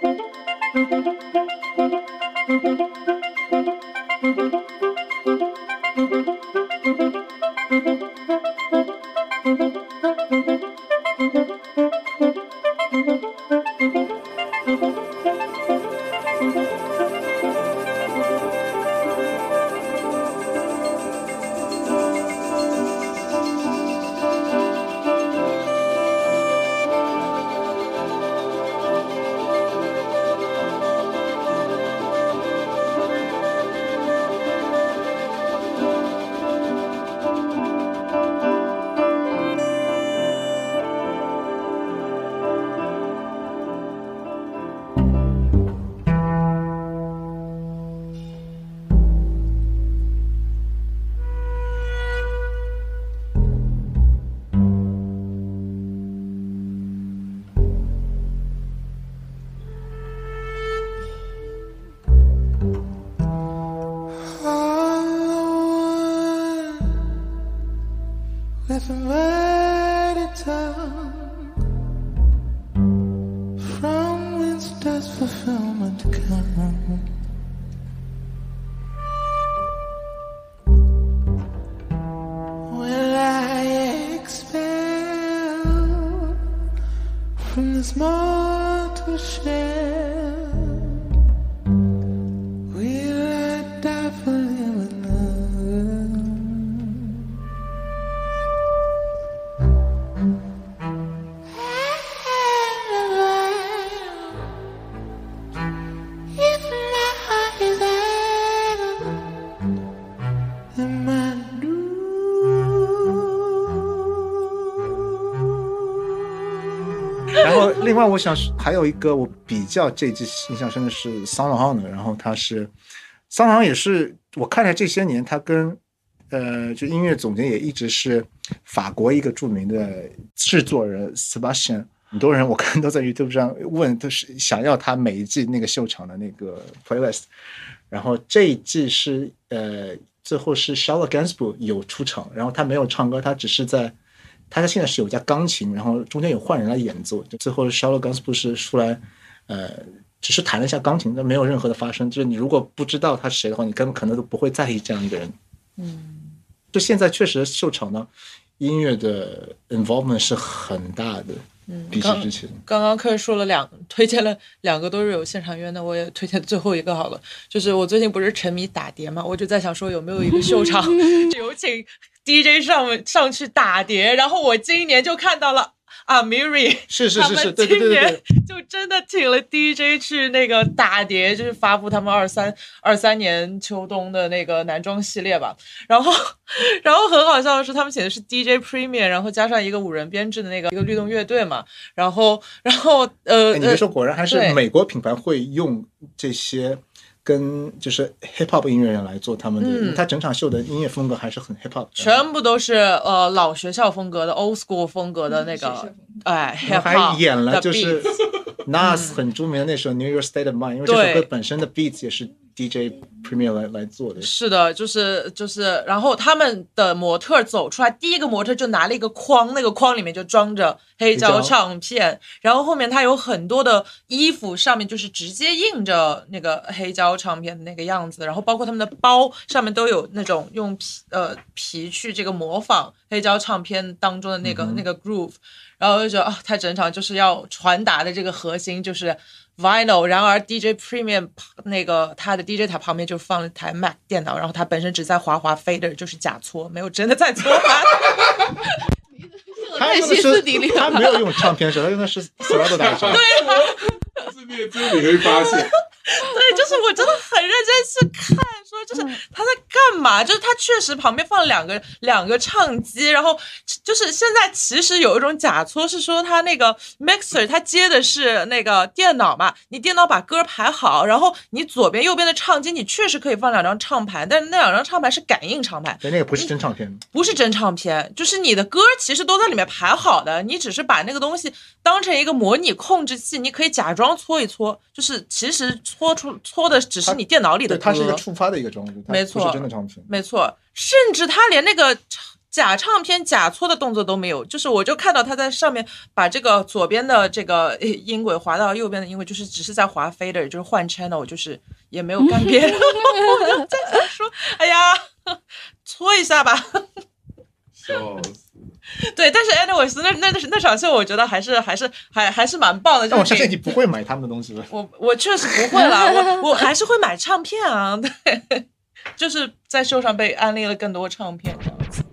另外我想是还有一个我比较这一季印象深的是桑朗的，然后他是桑朗也是我看了这些年他跟呃就音乐总监也一直是法国一个著名的制作人 Sebastian。很多人我看都在 YouTube 上问，都是想要他每一季那个秀场的那个 playlist。然后这一季是呃，最后是 Charlotte g a n s b o r g 有出场，然后他没有唱歌，他只是在，他家现在是有架钢琴，然后中间有换人来演奏。就最后 Charlotte Gainsbourg 是出来，呃，只是弹了一下钢琴，但没有任何的发生。就是你如果不知道他是谁的话，你根本可能都不会在意这样一个人。嗯，就现在确实秀场呢，音乐的 involvement 是很大的，嗯比起刚之前。刚刚科说了两，推荐了两个都是有现场约，那我也推荐最后一个好了。就是我最近不是沉迷打碟嘛，我就在想说有没有一个秀场 有请 DJ 上上去打碟，然后我今年就看到了啊 Miri，是是是是，对对对对。就真的请了 DJ 去那个打碟，就是发布他们二三二三年秋冬的那个男装系列吧。然后，然后很好笑的是，他们写的是 DJ Premium，然后加上一个五人编制的那个一个律动乐队嘛。然后，然后呃，哎，你别说，果然还是美国品牌会用这些跟就是 hip hop 音乐人来做他们的，嗯。他整场秀的音乐风格还是很 hip hop 的。全部都是呃老学校风格的 old school 风格的那个，哎然 hip 后还 hop 演了就是 Nas 很著名的那首《New York State of Mind》，因为这首歌本身的 beats 也是 DJ Premier 来来做的。是的，就是就是，然后他们的模特走出来，第一个模特就拿了一个筐，那个筐里面就装着黑胶黑胶唱片，然后后面他有很多的衣服，上面就是直接印着那个黑胶唱片的那个样子，然后包括他们的包上面都有那种用皮呃皮去这个模仿黑胶唱片当中的那个、那个 groove，然后我就觉得啊，他整场就是要传达的这个核心就是 vinyl，然而 DJ Premium 那个他的 DJ 台旁边就放了台 Mac 电脑，然后他本身只在滑滑 fader，就是假搓，没有真的在搓盘。他用的歇斯是底里了他没有用唱片手，他用的是 Serato 打手。是你也只有你会发现，对，就是我真的很认真去看，说就是他在干嘛？就是他确实旁边放了两个两个唱机，然后就是现在其实有一种假搓，是说他那个 mixer 他接的是那个电脑嘛，你电脑把歌排好，然后你左边右边的唱机你确实可以放两张唱盘，但是那两张唱盘是感应唱盘，对，那个不是真唱片。不是真唱片，就是你的歌其实都在里面排好的，你只是把那个东西当成一个模拟控制器，你可以假装搓一搓，就是其实搓出搓的只是你电脑里的对，歌。它是一个触发的一个装置，没错不是真的唱片。没错，甚至他连那个假唱片假搓的动作都没有，就是我就看到他在上面把这个左边的这个呃 音轨滑到右边的音轨，就是只是在滑 fader，就是换 channel，就是也没有干别的。我就在想说，哎呀，搓一下吧。笑死。对，但是 anyways 那那那那场秀，我觉得还是还是还还是蛮棒的。但我相信你不会买他们的东西的。我我确实不会啦，我 我还是会买唱片啊，对，就是在秀上被安利了更多唱片这样子。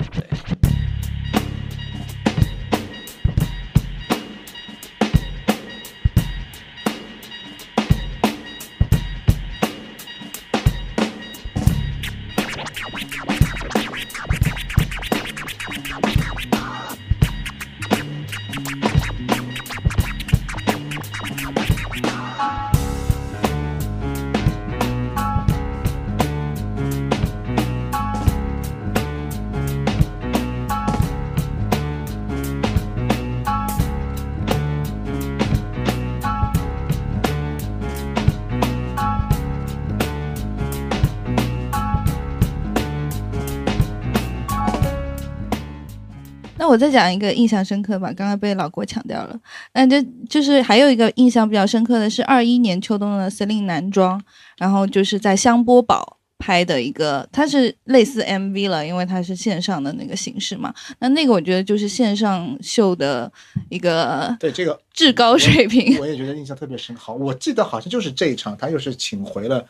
再讲一个印象深刻吧，刚刚被老郭强调了。那就就是还有一个印象比较深刻的是二一年秋冬的 Celine 男装，然后就是在香波堡拍的一个，它是类似 MV 了，因为它是线上的那个形式嘛。那那个我觉得就是线上秀的一个对这个至高水平。我也觉得印象特别深。好，我记得好像就是这一场，他又是请回了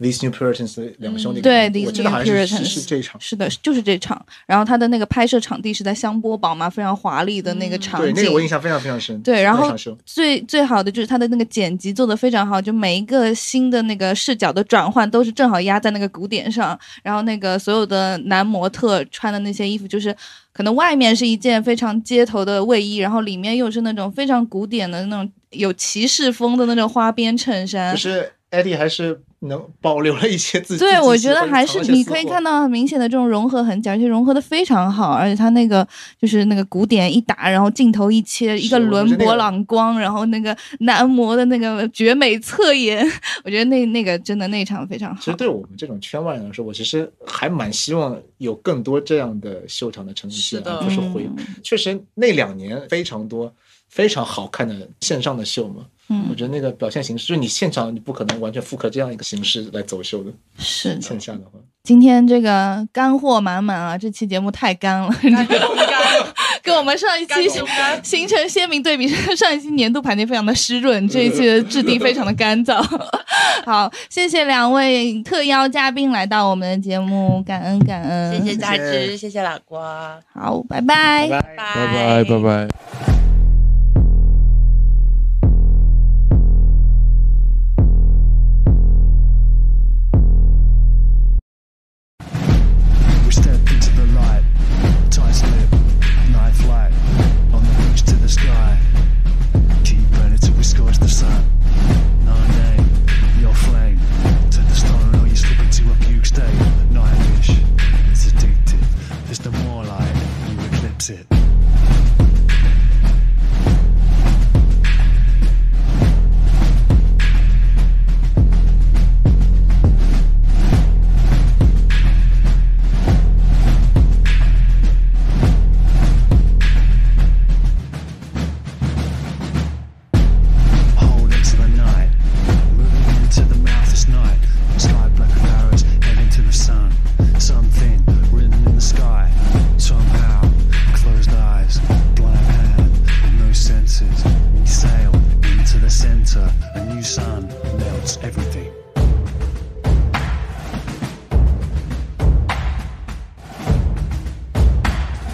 These New Puritans 的两个兄弟。对我，These 记得 New 好像是 Puritans 是是这一场。是的，就是这场。然后他的那个拍摄场地是在香波堡嘛，非常华丽的那个场景对，那个我印象非常非常深。对，然后最最好的就是他的那个剪辑做的非常好，就每一个新的那个视角的转换都是正好压在那个鼓点上，然后那个所有的男模特穿的那些衣服，就是可能外面是一件非常街头的卫衣，然后里面又是那种非常古典的那种有骑士风的那种花边衬衫就。是 Eddie 还是能保留了一些自己。对，我觉得还是你可以看到很明显的这种融合痕迹，而且融合的非常好，而且它那个就是那个鼓点一打，然后镜头一切，一个是我觉轮勃得那个朗光，然后那个男模的那个绝美侧颜，我觉得那那个真的那场非常好其实。对我们这种圈外人来说，我其实还蛮希望有更多这样的秀场的呈现，是的而不是回。嗯确实那两年非常多非常好看的线上的秀嘛，嗯我嗯，觉得那个表现形式，就是你现场你不可能完全复刻这样一个形式来走秀的，是的。线下的话。今天这个干货满满啊，这期节目太干了，跟我们上一期形成鲜明对比。上一期年度盘点非常的湿润，这一期的质地非常的干燥。好，谢谢两位特邀嘉宾来到我们的节目，感恩感恩，谢谢大谢谢芝，谢谢老瓜，好，拜拜拜拜。拜拜拜拜。side.